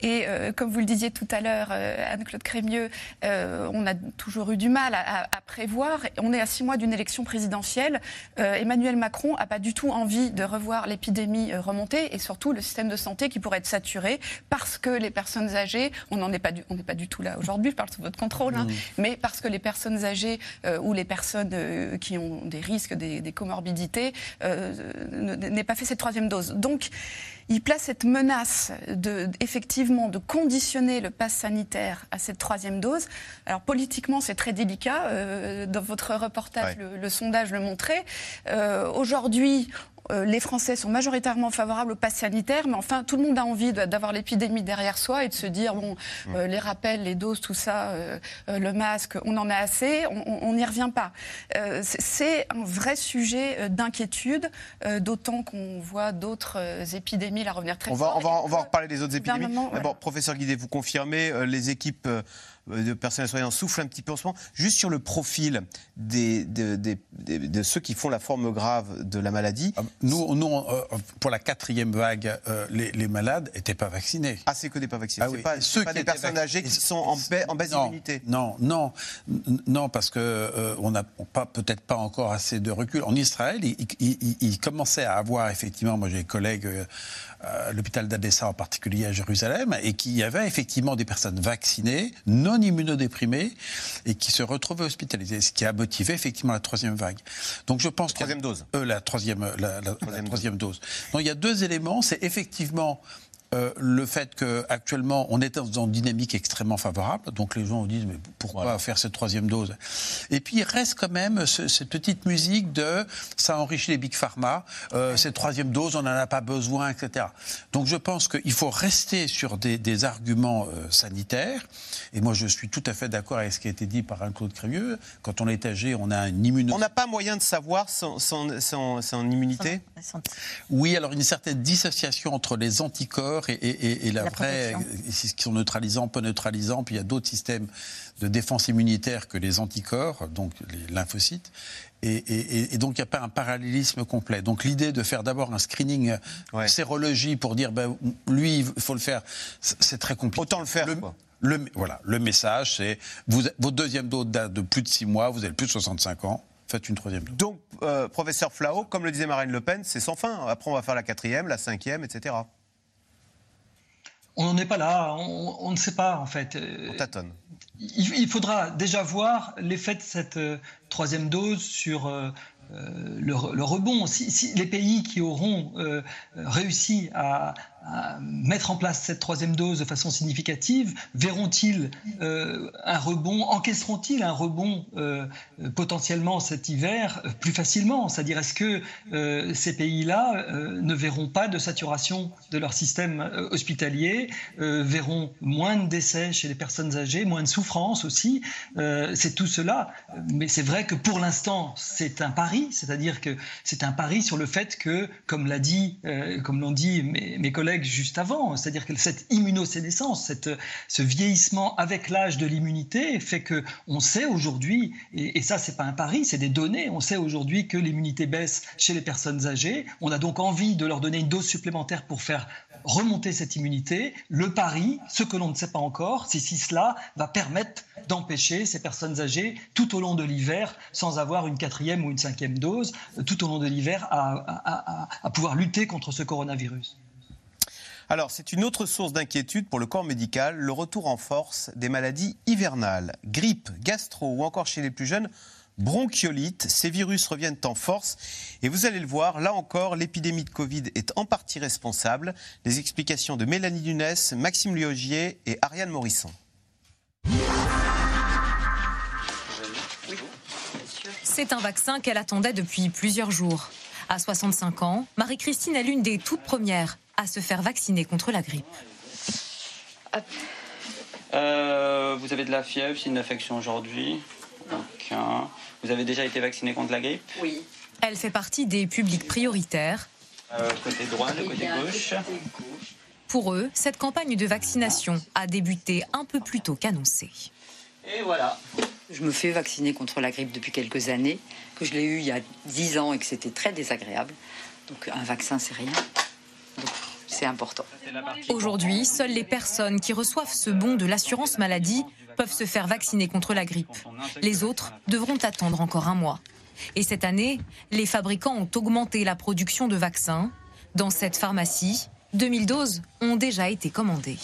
Et comme vous le disiez tout à l'heure, Anne-Claude Crémieux, on a toujours eu du mal à, prévoir. On est à six mois d'une élection présidentielle. Euh, Emmanuel Macron n'a pas du tout envie de revoir l'épidémie euh, remonter et surtout le système de santé qui pourrait être saturé parce que les personnes âgées, on n'en est pas du, on n'est pas du tout là aujourd'hui, je parle sous votre contrôle, hein, mmh. mais parce que les personnes âgées euh, ou les personnes qui ont des risques, des, des comorbidités, n'aient pas fait cette troisième dose. Donc, il place cette menace de, effectivement de conditionner le pass sanitaire à cette troisième dose. Alors politiquement, c'est très délicat. Euh, dans votre reportage, le, sondage le montrait. Euh, aujourd'hui, euh, les Français sont majoritairement favorables au pass sanitaire, mais enfin, tout le monde a envie d'avoir l'épidémie derrière soi et de se dire, bon, euh, les rappels, les doses, tout ça, euh, le masque, on en a assez, on n'y revient pas. C'est un vrai sujet d'inquiétude, d'autant qu'on voit d'autres épidémies la revenir très on va, on va, on va en reparler des autres épidémies. D'abord, professeur Guidé, vous confirmez, les équipes de personnel soignant souffle un petit peu en ce moment. Juste sur le profil des, de, ceux qui font la forme grave de la maladie. Ah, nous, nous euh, pour la quatrième vague, euh, les, malades n'étaient pas vaccinés. Ah, c'est que des pas vaccinés. Ah, pas, ceux pas des personnes âgées qui sont en, en baisse d'immunité. Non, non, non, parce que euh, on n'a peut-être pas encore assez de recul. En Israël, ils commençaient à avoir effectivement, moi j'ai des collègues l'hôpital d'Adessa en particulier à Jérusalem, et qui y avait effectivement des personnes vaccinées, non immunodéprimées, et qui se retrouvaient hospitalisées, ce qui a motivé effectivement la troisième vague. Donc je pense troisième dose. Euh, la troisième, la, troisième, dose. Donc il y a deux éléments, c'est effectivement euh, le fait qu'actuellement, on est dans une dynamique extrêmement favorable. Donc les gens disent, mais pourquoi faire cette troisième dose? Et puis il reste quand même cette petite musique de ça enrichit les big pharma, euh, cette troisième dose, on n'en a pas besoin, etc. Donc je pense qu'il faut rester sur des, arguments euh, sanitaires. Et moi, je suis tout à fait d'accord avec ce qui a été dit par un Claude Crémieux. Quand on est âgé, on a un immunité. On n'a pas moyen de savoir son, son immunité? Oui, alors une certaine dissociation entre les anticorps et, la, vraie, qui sont neutralisants, peu neutralisants. Puis il y a d'autres systèmes de défense immunitaire que les anticorps, donc les lymphocytes. Et, donc, il n'y a pas un parallélisme complet. Donc, l'idée de faire d'abord un screening sérologie pour dire, ben, lui, il faut le faire, c'est très compliqué. Autant le faire. Le, voilà, le message, c'est votre deuxième dose date de plus de 6 mois, vous avez plus de 65 ans, faites une troisième dose. Donc, euh, professeur Flao, comme le disait Marine Le Pen, c'est sans fin. Après, on va faire la quatrième, la cinquième, etc. On n'en est pas là, on, ne sait pas en fait. On tâtonne. Il, faudra déjà voir l'effet de cette troisième dose sur le, rebond. Si, les pays qui auront réussi à, mettre en place cette troisième dose de façon significative. Verront-ils euh, un rebond Encaisseront-ils un rebond euh, potentiellement cet hiver euh, plus facilement? C'est-à-dire, est-ce que ces pays-là ne verront pas de saturation de leur système hospitalier, verront moins de décès chez les personnes âgées, moins de souffrance aussi? C'est tout cela. Mais c'est vrai que pour l'instant, c'est un pari, c'est-à-dire que c'est un pari sur le fait que, comme l'a dit, comme l'ont dit mes, mes collègues, juste avant. C'est-à-dire que cette immunosénescence, ce vieillissement avec l'âge de l'immunité fait que on sait aujourd'hui, et, ça c'est pas un pari, c'est des données, on sait aujourd'hui que l'immunité baisse chez les personnes âgées. On a donc envie de leur donner une dose supplémentaire pour faire remonter cette immunité. Le pari, ce que l'on ne sait pas encore, c'est si cela va permettre d'empêcher ces personnes âgées tout au long de l'hiver, sans avoir une quatrième ou une cinquième dose, tout au long de l'hiver, à pouvoir lutter contre ce coronavirus. Alors, c'est une autre source d'inquiétude pour le corps médical, le retour en force des maladies hivernales. Grippe, gastro ou encore chez les plus jeunes, bronchiolite. Ces virus reviennent en force et vous allez le voir, là encore, l'épidémie de Covid est en partie responsable. Les explications de Mélanie Nunes, Maxime Liogier et Ariane Morisson. C'est un vaccin qu'elle attendait depuis plusieurs jours. À 65 ans, Marie-Christine est l'une des toutes premières à se faire vacciner contre la grippe. Euh, vous avez de la fièvre, c'est une infection aujourd'hui. Vous avez déjà été vacciné contre la grippe? Oui. Elle fait partie des publics prioritaires. Euh, côté droit, le côté gauche. Pour eux, cette campagne de vaccination a débuté un peu plus tôt qu'annoncé. Et voilà. Je me fais vacciner contre la grippe depuis quelques années, que je l'ai eu il y a 10 ans et que c'était très désagréable. Donc un vaccin, c'est rien c'est important. Aujourd'hui, seules les personnes qui reçoivent ce bon de l'assurance maladie peuvent se faire vacciner contre la grippe. Les autres devront attendre encore un mois. Et cette année, les fabricants ont augmenté la production de vaccins. Dans cette pharmacie, 2000 doses ont déjà été commandées.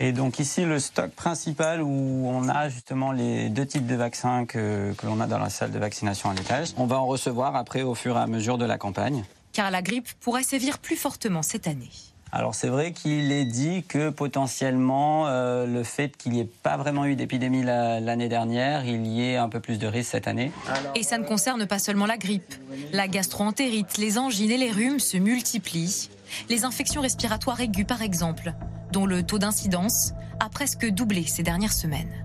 Et donc ici, le stock principal où on a justement les deux types de vaccins que, que l'on a dans la salle de vaccination à l'étage. On va en recevoir après au fur et à mesure de la campagne car la grippe pourrait sévir plus fortement cette année. Alors c'est vrai qu'il est dit que potentiellement euh, le fait qu'il n'y ait pas vraiment eu d'épidémie l'année dernière, il y ait un peu plus de risques cette année. Et ça ne concerne pas seulement la grippe. La gastroentérite, les angines et les rhumes se multiplient. Les infections respiratoires aiguës par exemple, dont le taux d'incidence a presque doublé ces dernières semaines.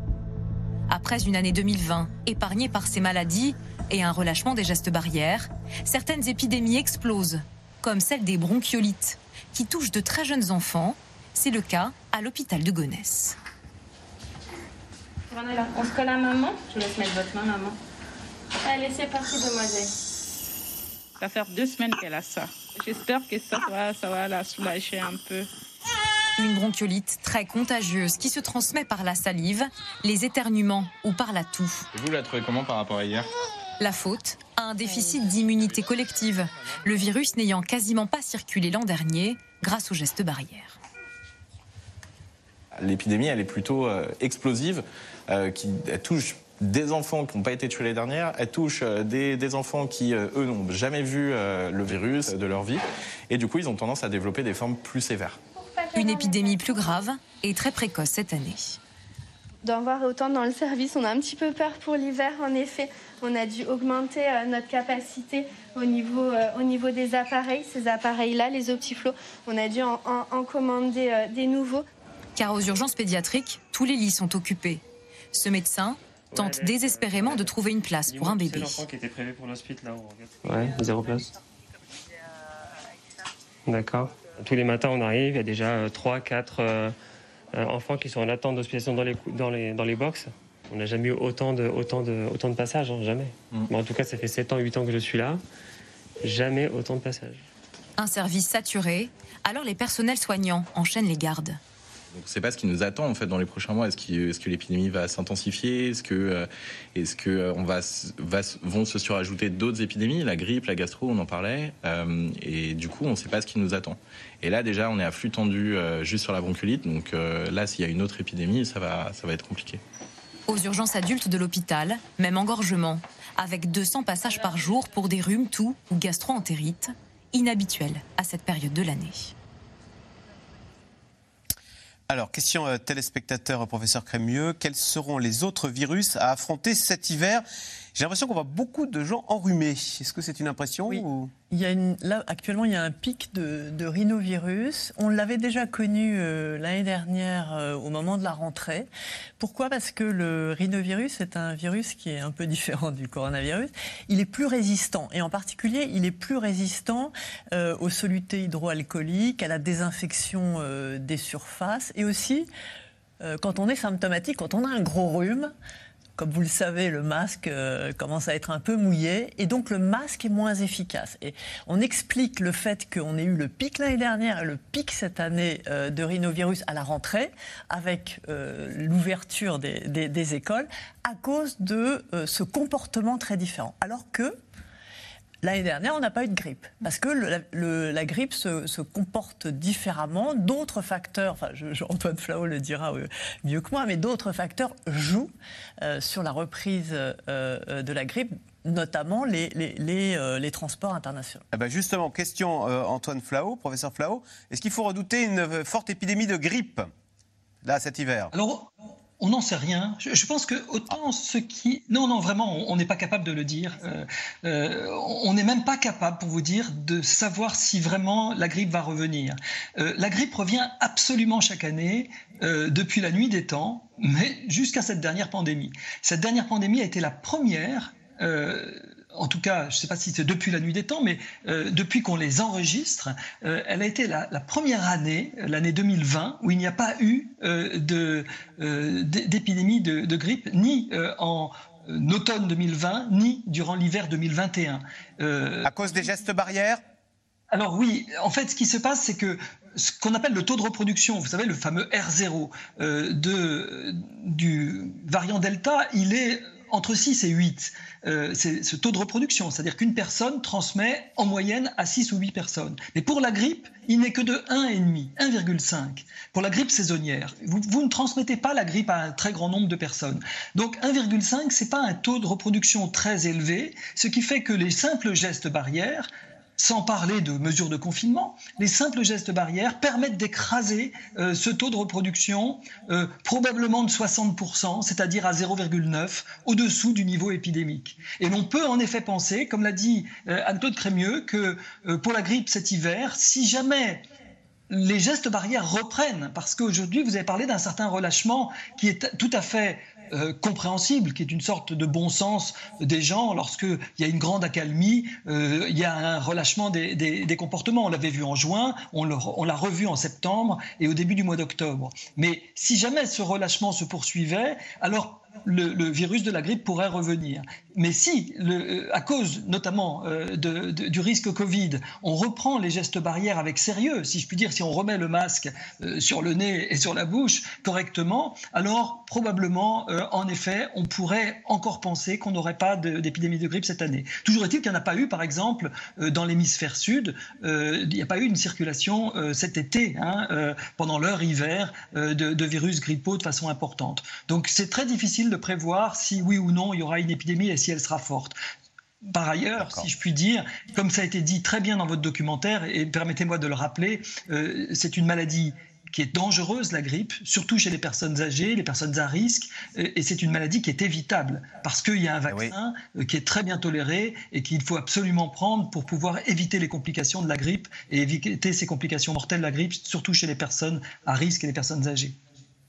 Après une année 2020 épargnée par ces maladies, et un relâchement des gestes barrières, certaines épidémies explosent, comme celle des bronchiolites, qui touchent de très jeunes enfants. C'est le cas à l'hôpital de Gonesse. On se colle à maman Je laisse mettre votre main, maman. Allez, c'est parti, demoiselle. Ça fait deux semaines qu'elle a ça. J'espère que ça va, ça va la soulager un peu. Une bronchiolite très contagieuse qui se transmet par la salive, les éternuements ou par la toux. Et vous la trouvez comment par rapport à hier? La faute un déficit d'immunité collective, le virus n'ayant quasiment pas circulé l'an dernier grâce aux gestes barrières. L'épidémie, elle est plutôt euh, explosive, euh, qui, elle touche des enfants qui n'ont pas été tués l'année dernière, elle touche euh, des, enfants qui, eux, n'ont jamais vu le virus de leur vie, et du coup, ils ont tendance à développer des formes plus sévères. Une épidémie plus grave et très précoce cette année. D'en voir autant dans le service, on a un petit peu peur pour l'hiver, en effet on a dû augmenter euh, notre capacité au niveau, euh, au niveau des appareils. Ces appareils-là, les optiflots, on a dû en, commander euh, des nouveaux. Car aux urgences pédiatriques, tous les lits sont occupés. Ce médecin tente désespérément de trouver une place pour un bébé. l'enfant qui était prévu pour l'hospice là. Ouais, zéro place. D'accord. Tous les matins, on arrive, il y a déjà 3, 4 enfants qui sont en attente d'hospitalisation dans les, dans, les, dans les box. On n'a jamais eu autant de, autant de, autant de passages, hein, jamais. Mm. en tout cas, ça fait 7 ans, 8 ans que je suis là. Jamais autant de passages. Un service saturé, alors les personnels soignants enchaînent les gardes. On ne sait pas ce qui nous attend en fait dans les prochains mois. Est-ce est que l'épidémie va s'intensifier? Est-ce que, euh, euh, on va, vont se surajouter d'autres épidémies? La grippe, la gastro, on en parlait. Euh, et du coup, on ne sait pas ce qui nous attend. Et là, déjà, on est à flux tendu juste sur la bronchiolite. Donc là, s'il y a une autre épidémie, ça va, être compliqué. Aux urgences adultes de l'hôpital, même engorgement, avec 200 passages par jour pour des rhumes, toux ou gastro-entérites, inhabituel à cette période de l'année. Alors, question euh, téléspectateur, professeur Crémieux, quels seront les autres virus à affronter cet hiver? J'ai l'impression qu'on voit beaucoup de gens enrhumés. Est-ce que c'est une impression oui. il y a une, là, actuellement, il y a un pic de, rhinovirus. On l'avait déjà connu euh, l'année dernière euh, au moment de la rentrée. Pourquoi? Parce que le rhinovirus est un virus qui est un peu différent du coronavirus. Il est plus résistant. Et en particulier, il est plus résistant euh, aux solutés hydroalcooliques, à la désinfection des surfaces et aussi quand on est symptomatique, quand on a un gros rhume, comme vous le savez, le masque euh, commence à être un peu mouillé et donc le masque est moins efficace. Et on explique le fait qu'on ait eu le pic l'année dernière et le pic cette année euh, de rhinovirus à la rentrée avec euh, l'ouverture des, des, écoles à cause de ce comportement très différent. Alors que L'année dernière, on n'a pas eu de grippe, parce que la grippe se, comporte différemment. D'autres facteurs, enfin, Antoine Flau le dira euh, mieux que moi, mais d'autres facteurs jouent euh, sur la reprise euh, de la grippe notamment les, les, transports internationaux. Eh ben justement, question Antoine Flau, professeur Flau, est-ce qu'il faut redouter une forte épidémie de grippe, là, cet hiver? Alors, on n'en sait rien. Je, pense que autant ce qui... Non, non, vraiment, on n'est pas capable de le dire. Euh, euh, on n'est même pas capable, pour vous dire, de savoir si vraiment la grippe va revenir. Euh, la grippe revient absolument chaque année, depuis la nuit des temps, mais jusqu'à cette dernière pandémie. Cette dernière pandémie a été la première en tout cas, je ne sais pas si c'est depuis la nuit des temps, mais euh, depuis qu'on les enregistre, euh, elle a été la, première année, l'année 2020, où il n'y a pas eu euh, d'épidémie de, grippe, ni en automne 2020, ni durant l'hiver 2021. à cause des gestes barrières? Alors oui, en fait, ce qui se passe, c'est que ce qu'on appelle le taux de reproduction, vous savez, le fameux R0 de, du variant Delta, il est entre 6 et 8. Euh, ce taux de reproduction, c'est-à-dire qu'une personne transmet en moyenne à 6 ou 8 personnes. Mais pour la grippe, il n'est que de 1,5, 1,5. Pour la grippe saisonnière, vous, vous, ne transmettez pas la grippe à un très grand nombre de personnes. Donc 1,5, ce n'est pas un taux de reproduction très élevé, ce qui fait que les simples gestes barrières sans parler de mesures de confinement, les simples gestes barrières permettent d'écraser euh, ce taux de reproduction euh, probablement de 60%, c'est-à-dire à, 0,9, au-dessous du niveau épidémique. Et l'on peut en effet penser, comme l'a dit euh, Anne-Claude Crémieux, que pour la grippe cet hiver, si jamais les gestes barrières reprennent, parce qu'aujourd'hui, vous avez parlé d'un certain relâchement qui est tout à fait euh, compréhensible, qui est une sorte de bon sens des gens lorsqu'il y a une grande accalmie, euh, il y a un relâchement des, comportements. On l'avait vu en juin, on l'a revu en septembre et au début du mois d'octobre. Mais si jamais ce relâchement se poursuivait, alors le, virus de la grippe pourrait revenir. Mais si, le, à cause notamment euh, du risque Covid, on reprend les gestes barrières avec sérieux, si je puis dire, si on remet le masque euh, sur le nez et sur la bouche correctement, alors probablement, euh, en effet, on pourrait encore penser qu'on n'aurait pas d'épidémie de, grippe cette année. Toujours est-il qu'il n'y en a pas eu, par exemple, dans l'hémisphère sud, il n'y a pas eu une circulation cet été, hein, pendant l'heure hiver, de, virus grippaux de façon importante. Donc c'est très difficile de prévoir si oui ou non il y aura une épidémie si elle sera forte. Par ailleurs, si je puis dire, comme ça a été dit très bien dans votre documentaire, et permettez-moi de le rappeler, euh, c'est une maladie qui est dangereuse, la grippe, surtout chez les personnes âgées, les personnes à risque, euh, et c'est une maladie qui est évitable, parce qu'il y a un ah vaccin euh, qui est très bien toléré et qu'il faut absolument prendre pour pouvoir éviter les complications de la grippe et éviter ces complications mortelles de la grippe, surtout chez les personnes à risque et les personnes âgées.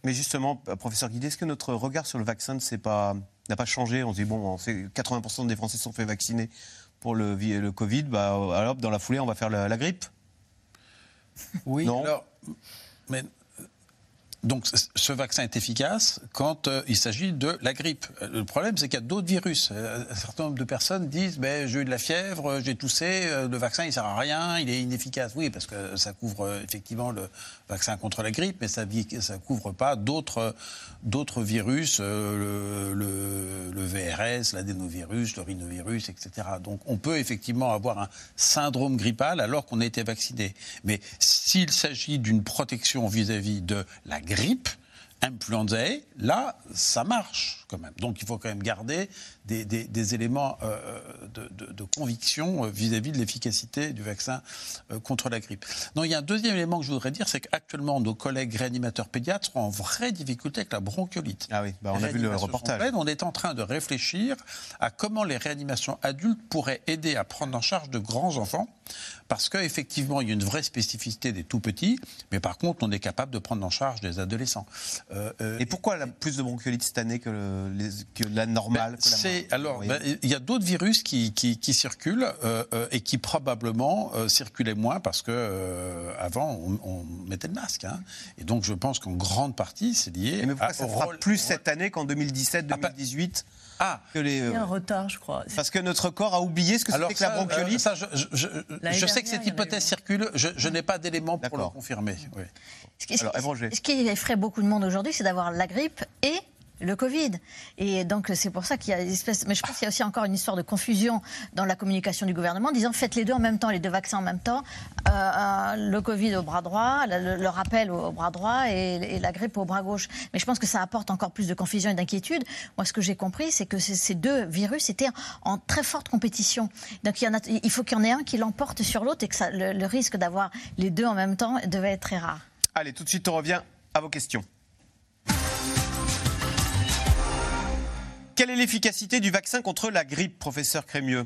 Mais justement, professeur Guidé, est-ce que notre regard sur le vaccin n'a pas, pas changé? On se dit, bon, 80% des Français sont fait vacciner pour le, le Covid, bah, alors dans la foulée, on va faire la, grippe? Oui, alors, mais donc ce vaccin est efficace quand euh, il s'agit de la grippe. Euh, Le problème, c'est qu'il y a d'autres virus. Euh, Un certain nombre de personnes disent ben, j'ai eu de la fièvre, j'ai toussé, le vaccin il sert à rien, il est inefficace. Oui, parce que ça couvre effectivement le vaccin contre la grippe, mais ça ne couvre pas d'autres virus, le, VRS, l'adénovirus, le rhinovirus, etc. Donc on peut effectivement avoir un syndrome grippal alors qu'on a été vacciné. Mais s'il s'agit d'une protection vis-à-vis de la grippe, influenzae, là, ça marche quand même. Donc il faut quand même garder des, des- des éléments euh, de, de- de conviction euh, vis-à-vis de l'efficacité du vaccin euh, contre la grippe. Non, il y a un deuxième élément que je voudrais dire, c'est qu'actuellement, nos collègues réanimateurs pédiatres sont en vraie difficulté avec la bronchiolite. Ah oui, bah, on a vu le reportage. On est en train de réfléchir à comment les réanimations adultes pourraient aider à prendre en charge de grands enfants, parce qu'effectivement, il y a une vraie spécificité des tout petits, mais par contre, on est capable de prendre en charge des adolescents. Euh, euh, Et pourquoi la- plus de bronchiolite cette année que, le- les- que la normale que la c'est moyenne alors ben, il y a d'autres virus qui, qui- qui circulent euh, et qui probablement circulaient moins parce que avant on, on mettait le masque hein. et donc je pense qu'en grande partie c'est lié Mais pourquoi à- ça rôle- plus cette année qu'en 2017-2018 Ah, que les, Il y a un euh, retard, je crois. Parce que notre corps a oublié ce que Alors c'était que la bronchiolite. euh, ça, je, je- je- L'année je sais que cette hypothèse circule, je, je n'ai pas d'éléments pour le confirmer. oui. Ce qui, ce Alors, qui- ce qui effraie beaucoup de monde aujourd'hui, c'est d'avoir la grippe et le Covid. Et donc, c'est pour ça qu'il y a une espèce. Mais je pense qu'il y a aussi encore une histoire de confusion dans la communication du gouvernement, disant faites les deux en même temps, les deux vaccins en même temps. Euh, euh, le Covid au bras droit, le, rappel au, bras droit et, la grippe au bras gauche. Mais je pense que ça apporte encore plus de confusion et d'inquiétude. Moi, ce que j'ai compris, c'est que ces- deux virus étaient en très forte compétition. Donc, il, faut qu'il y en ait un qui l'emporte sur l'autre et que le, le risque d'avoir les deux en même temps devait être très rare. Allez, tout de suite, on revient à vos questions. Quelle est l'efficacité du vaccin contre la grippe, professeur Crémieux?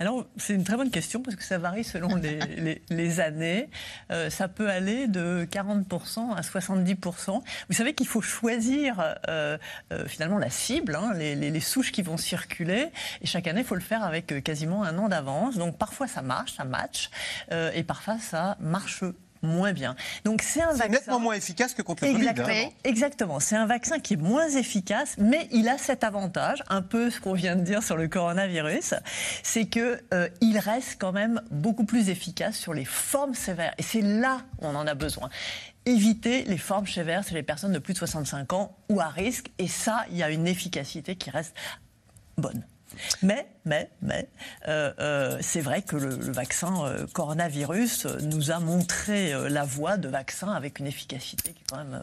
Alors, c'est une très bonne question parce que ça varie selon les, les- les années. Euh, ça peut aller de 40% à 70%. Vous savez qu'il faut choisir euh, euh, finalement la cible, hein, les, souches qui vont circuler. Et chaque année, il faut le faire avec quasiment un an d'avance. Donc parfois ça marche, ça match. et parfois ça marche moins bien. Donc c'est un vaccin... nettement moins efficace que contre le Covid. Exactement. hein. Exactement. C'est un vaccin qui est moins efficace, mais il a cet avantage, un peu ce qu'on vient de dire sur le coronavirus, c'est que euh, il reste quand même beaucoup plus efficace sur les formes sévères. Et c'est là où on en a besoin. Éviter les formes sévères, c'est les personnes de plus de 65 ans ou à risque. Et ça, il y a une efficacité qui reste bonne. Mais, mais, mais, euh, euh, c'est vrai que le, vaccin euh, coronavirus nous a montré la voie de vaccin avec une efficacité qui est quand même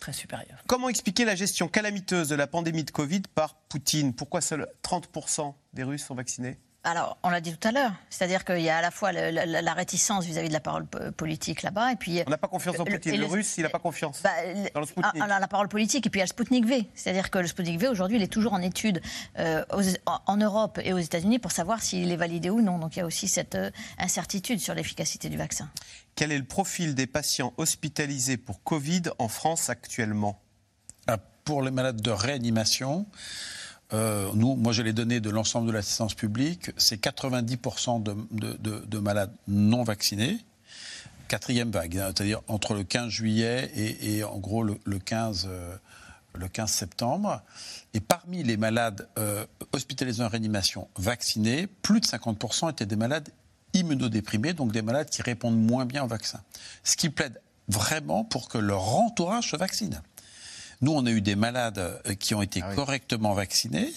très supérieure. Comment expliquer la gestion calamiteuse de la pandémie de Covid par Poutine? Pourquoi seuls 30% des Russes sont vaccinés? Alors, on l'a dit tout à l'heure, c'est-à-dire qu'il y a à la fois le- la, la- la réticence vis-à-vis de la parole po- politique là-bas, et puis... On n'a pas confiance en Poutine. Le, le- russe, il n'a pas confiance Bah, le- dans le Sputnik. Ah, ah, la parole politique, et puis il y a le Sputnik V. C'est-à-dire que le Sputnik V, aujourd'hui, il est toujours en étude euh, aux- en, en Europe et aux États-Unis pour savoir s'il est validé ou non. Donc il y a aussi cette euh, incertitude sur l'efficacité du vaccin. Quel est le profil des patients hospitalisés pour Covid en France actuellement? Ah, Pour les malades de réanimation, euh, nous, moi j'ai les données de l'ensemble de l'assistance publique, c'est 90% de, de- de- de malades non vaccinés. Quatrième vague, hein, c'est-à-dire entre le 15 juillet et, en gros le, le 15, euh, le 15 septembre. Et parmi les malades euh, hospitalisés en réanimation vaccinés, plus de 50% étaient des malades immunodéprimés, donc des malades qui répondent moins bien au vaccin. Ce qui plaide vraiment pour que leur entourage se vaccine. Nous, on a eu des malades euh, qui ont été correctement vaccinés,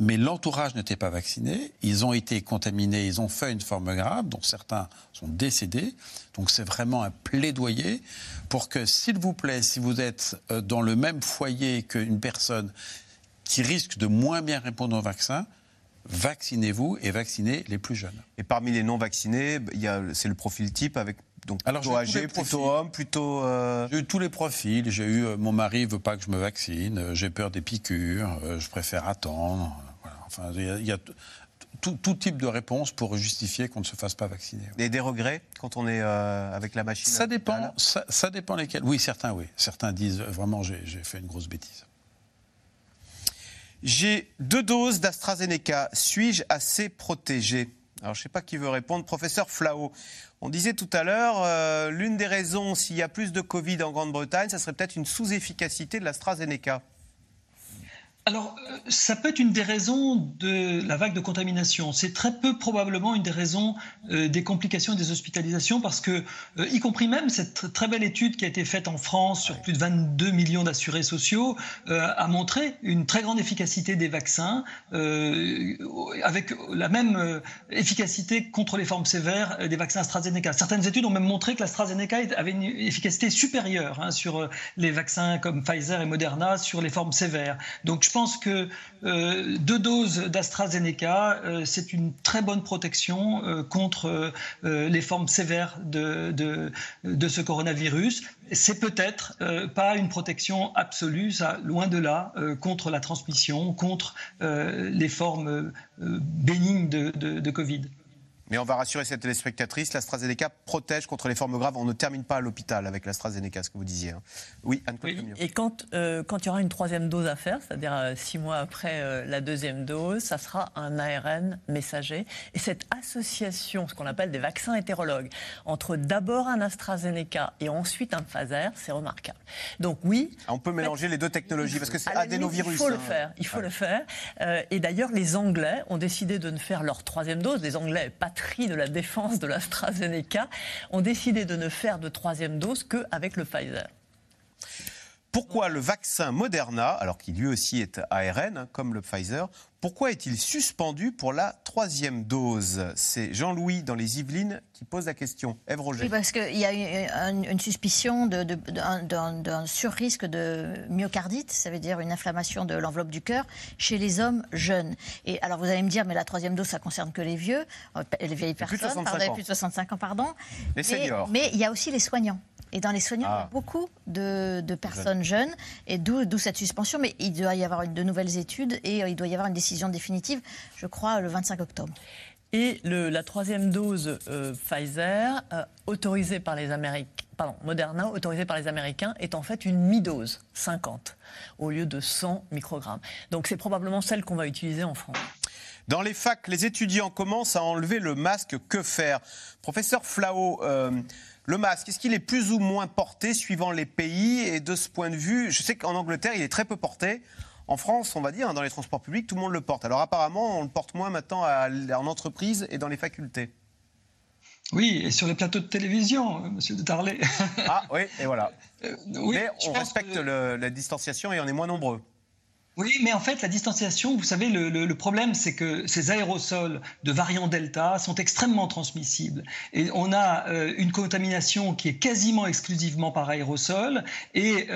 mais l'entourage n'était pas vacciné. Ils ont été contaminés, ils ont fait une forme grave, dont certains sont décédés. Donc c'est vraiment un plaidoyer pour que, s'il vous plaît, si vous êtes euh, dans le même foyer qu'une personne qui risque de moins bien répondre au vaccin, vaccinez-vous et vaccinez les plus jeunes. Et parmi les non vaccinés, a- c'est le profil type avec donc Alors, plutôt âgé, plutôt homme, plutôt. euh, J'ai eu tous les profils. J'ai eu euh, mon mari veut pas que je me vaccine. euh, J'ai peur des piqûres. je préfère attendre. voilà. Enfin, il y a, y tout, tout type de réponse pour justifier qu'on ne se fasse pas vacciner. Et des regrets quand on est euh, avec la machine Ça dépend. Ça, ça dépend lesquels. Oui, certains, oui. Certains disent vraiment j'ai fait une grosse bêtise. J'ai deux doses d'AstraZeneca. Suis-je assez protégé? Alors, je ne sais pas qui veut répondre. Professeur Flao, on disait tout à l'heure, euh, l'une des raisons, s'il y a plus de Covid en Grande-Bretagne, ça serait peut-être une sous-efficacité de l'AstraZeneca. Alors, euh, ça peut être une des raisons de la vague de contamination. C'est très peu probablement une des raisons euh, des complications et des hospitalisations parce que, euh, y compris même cette très belle étude qui a été faite en France sur plus de 22 millions d'assurés sociaux, a montré une très grande efficacité des vaccins avec la même efficacité contre les formes sévères des vaccins AstraZeneca. Certaines études ont même montré que l'AstraZeneca avait une efficacité supérieure hein, sur les vaccins comme Pfizer et Moderna sur les formes sévères. Donc, je pense que euh, deux doses d'AstraZeneca, euh, c'est une très bonne protection euh, contre les formes sévères de, ce coronavirus. C'est peut-être pas une protection absolue, loin de là, contre la transmission, contre les formes bénignes de Covid. Mais on va rassurer cette téléspectatrice, l'AstraZeneca protège contre les formes graves. On ne termine pas à l'hôpital avec l'AstraZeneca, ce que vous disiez. Hein. Oui, Anne oui, Et quand, euh, quand il y aura une troisième dose à faire, c'est-à-dire euh, six mois après euh, la deuxième dose, ça sera un ARN messager. Et cette association, ce qu'on appelle des vaccins hétérologues, entre d'abord un AstraZeneca et ensuite un Pfizer, c'est remarquable. Donc oui. Ah, on peut mélanger les deux technologies parce que c'est adénovirus. Il faut le hein. faire. Il faut le faire. et d'ailleurs, les Anglais ont décidé de ne faire leur troisième dose. Les Anglais, pas de la défense de l'AstraZeneca ont décidé de ne faire de troisième dose qu'avec le Pfizer. Pourquoi le vaccin Moderna, alors qu'il lui aussi est ARN, hein, comme le Pfizer, pourquoi est-il suspendu pour la troisième dose? C'est Jean-Louis dans les Yvelines qui pose la question. Ève Roger. Oui, parce qu'il y a une, une suspicion d'un surrisque de myocardite, ça veut dire une inflammation de l'enveloppe du cœur, chez les hommes jeunes. Et alors vous allez me dire, mais la troisième dose, ça concerne que les vieux, euh, les vieilles personnes, plus de 65 ans, plus de 65 ans pardon. Les seniors. Mais, il y a aussi les soignants. Et dans les soignants, il y a ah. beaucoup de, personnes jeunes, et d'où cette suspension. Mais il doit y avoir de nouvelles études et euh, il doit y avoir une décision décision définitive, je crois, le 25 octobre. Et le, la troisième dose euh, Pfizer, euh, autorisée par les Américains, pardon, Moderna, autorisée par les Américains, est en fait une mi-dose, 50, au lieu de 100 microgrammes. Donc c'est probablement celle qu'on va utiliser en France. Dans les facs, les étudiants commencent à enlever le masque. Que faire? Professeur Flao, euh, le masque, est-ce qu'il est plus ou moins porté suivant les pays? Et de ce point de vue, je sais qu'en Angleterre, il est très peu porté. En France, on va dire, dans les transports publics, tout le monde le porte. Alors apparemment, on le porte moins maintenant en entreprise et dans les facultés. Oui, et sur les plateaux de télévision, euh, Monsieur de Tarlet. ah oui, et voilà. Euh, mais on respecte la distanciation et on est moins nombreux. Oui, mais en fait, la distanciation, vous savez, le, problème, c'est que ces aérosols de variant Delta sont extrêmement transmissibles. Et on a euh, une contamination qui est quasiment exclusivement par aérosol. Et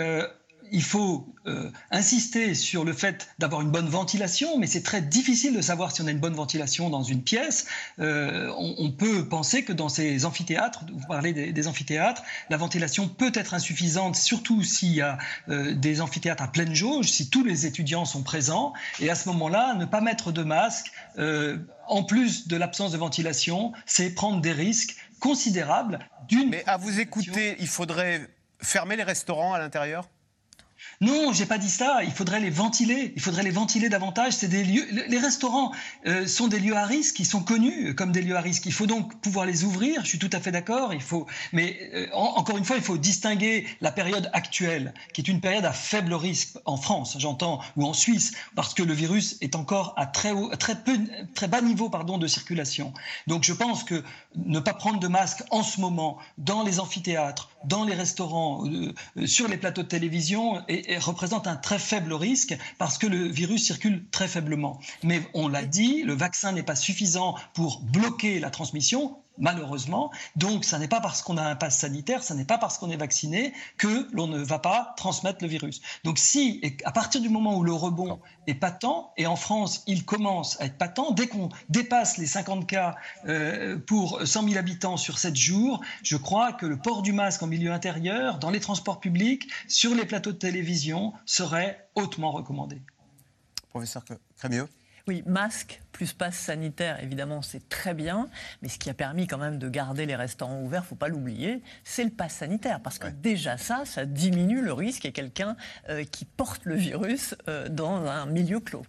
il faut euh, insister sur le fait d'avoir une bonne ventilation, mais c'est très difficile de savoir si on a une bonne ventilation dans une pièce. Euh, on, peut penser que dans ces amphithéâtres, vous parlez des, amphithéâtres, la ventilation peut être insuffisante, surtout s'il y a euh, des amphithéâtres à pleine jauge, si tous les étudiants sont présents. Et à ce moment-là, ne pas mettre de masque, en plus de l'absence de ventilation, c'est prendre des risques considérables d'une. Mais à vous écouter, il faudrait fermer les restaurants à l'intérieur? Non, j'ai pas dit ça. Il faudrait les ventiler. Il faudrait les ventiler davantage. C'est des lieux. Les restaurants euh, sont des lieux à risque. Ils sont connus comme des lieux à risque. Il faut donc pouvoir les ouvrir. Je suis tout à fait d'accord. Il faut. Mais euh, encore une fois, il faut distinguer la période actuelle, qui est une période à faible risque en France, j'entends, ou en Suisse, parce que le virus est encore à très haut, très peu, très bas niveau, pardon, de circulation. Donc, je pense que ne pas prendre de masque en ce moment dans les amphithéâtres, dans les restaurants, euh, sur les plateaux de télévision et, représente un très faible risque parce que le virus circule très faiblement. Mais on l'a dit, le vaccin n'est pas suffisant pour bloquer la transmission malheureusement. Donc, ce n'est pas parce qu'on a un pass sanitaire, ce n'est pas parce qu'on est vacciné que l'on ne va pas transmettre le virus. Donc, si, et à partir du moment où le rebond est patent, et en France, il commence à être patent, dès qu'on dépasse les 50 cas euh, pour 100 000 habitants sur 7 jours, je crois que le port du masque en milieu intérieur, dans les transports publics, sur les plateaux de télévision, serait hautement recommandé. Professeur Crémieux oui, masque plus passe sanitaire, évidemment, c'est très bien. Mais ce qui a permis quand même de garder les restaurants ouverts, faut pas l'oublier, c'est le passe sanitaire. Parce que déjà ça, ça diminue le risque ait quelqu'un euh, qui porte le virus euh, dans un milieu clos.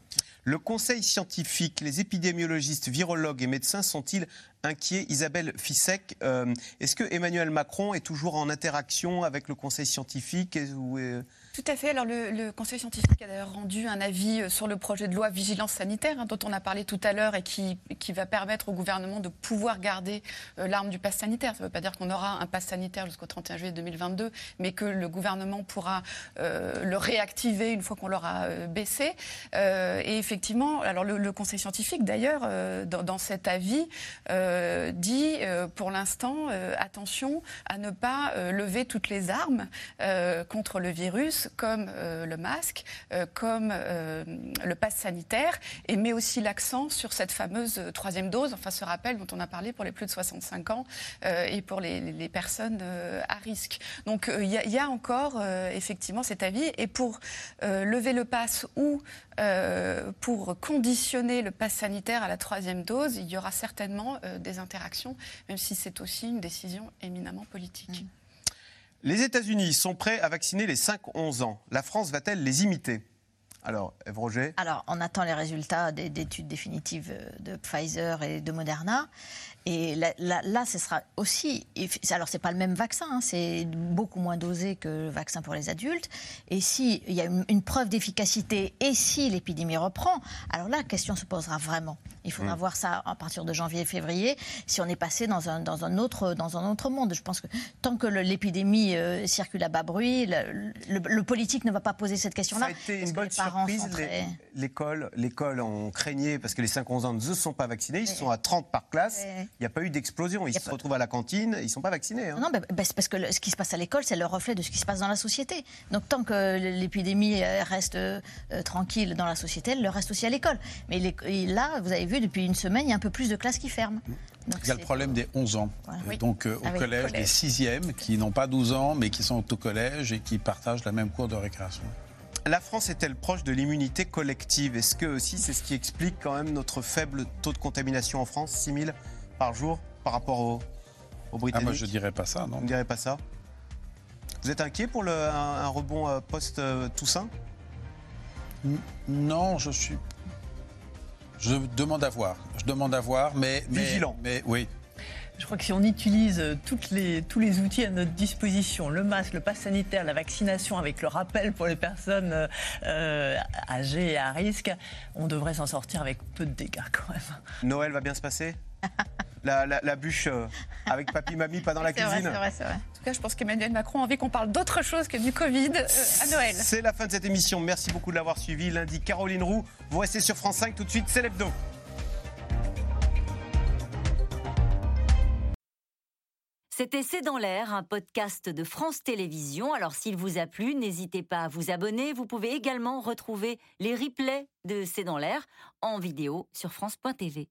Le conseil scientifique, les épidémiologistes, virologues et médecins sont-ils inquiets? Isabelle Fissek, euh, est-ce que Emmanuel Macron est toujours en interaction avec le conseil scientifique tout à fait. Alors le, Conseil scientifique a d'ailleurs rendu un avis euh, sur le projet de loi vigilance sanitaire hein, dont on a parlé tout à l'heure et qui, qui, va permettre au gouvernement de pouvoir garder euh, l'arme du pass sanitaire. Ça ne veut pas dire qu'on aura un pass sanitaire jusqu'au 31 juillet 2022, mais que le gouvernement pourra euh, le réactiver une fois qu'on l'aura baissé. et effectivement, alors le, Conseil scientifique d'ailleurs dans, dans, cet avis dit pour l'instant attention à ne pas lever toutes les armes contre le virus comme euh, le masque, euh, comme euh, le pass sanitaire, et met aussi l'accent sur cette fameuse troisième dose, enfin ce rappel dont on a parlé pour les plus de 65 ans et pour les, personnes à risque. Donc il y, a encore effectivement cet avis, et pour lever le pass ou pour conditionner le pass sanitaire à la troisième dose, il y aura certainement des interactions, même si c'est aussi une décision éminemment politique. Mmh. Les États-Unis sont prêts à vacciner les 5-11 ans. La France va-t-elle les imiter? Alors, Roger? Alors, on attend les résultats des études définitives de Pfizer et de Moderna. Et là, là, ce sera aussi. Alors, c'est pas le même vaccin, hein, c'est beaucoup moins dosé que le vaccin pour les adultes. Et s'il y a une, preuve d'efficacité et si l'épidémie reprend, alors là, la question se posera vraiment. Il faudra mm. voir ça à partir de janvier février, si on est passé dans un, dans un, autre, dans un autre monde. Je pense que tant que l'épidémie euh, circule à bas bruit, le, politique ne va pas poser cette question-là. Ça a été une bonne surprise. L'école, l'école, on craignait, parce que les 5-11 ans ne se sont pas vaccinés, ils sont à 30 par classe. N'y a pas eu d'explosion. Ils se retrouvent à la cantine, ils ne sont pas vaccinés. Hein. Non, bah, c'est parce que ce qui se passe à l'école, c'est le reflet de ce qui se passe dans la société. Donc tant que l'épidémie euh, reste euh, tranquille dans la société, elle le reste aussi à l'école. Mais là, vous avez vu, depuis une semaine, il y a un peu plus de classes qui ferment. il y a le problème des 11 ans. Donc euh, au collège, des 6e qui n'ont pas 12 ans, mais qui sont au collège et qui partagent la même cour de récréation. La France est-elle proche de l'immunité collective? Est-ce que aussi c'est ce qui explique quand même notre faible taux de contamination en France 6 000 par jour par rapport aux, Britanniques ah, Moi, je dirais pas ça, non. Vous ne direz pas ça Vous êtes inquiet pour le, un, rebond euh, post-Toussaint Non, je suis. Je demande à voir. Je demande à voir, mais. Vigilant. Mais, oui. Je crois que si on utilise toutes les, tous les outils à notre disposition, le masque, le pass sanitaire, la vaccination, avec le rappel pour les personnes euh, âgées et à risque, on devrait s'en sortir avec peu de dégâts quand même. Noël va bien se passer? la, bûche euh, avec papy, mamie, pas dans la cuisine. C'est vrai, c'est vrai. En tout cas, je pense qu'Emmanuel Macron a envie qu'on parle d'autre chose que du Covid euh, à Noël. C'est la fin de cette émission. Merci beaucoup de l'avoir suivi. Lundi, Caroline Roux. Vous restez sur France 5 tout de suite. C'est l'hebdo. C'était C'est dans l'air, un podcast de France Télévisions. Alors s'il vous a plu, n'hésitez pas à vous abonner. Vous pouvez également retrouver les replays de C'est dans l'air en vidéo sur France.tv.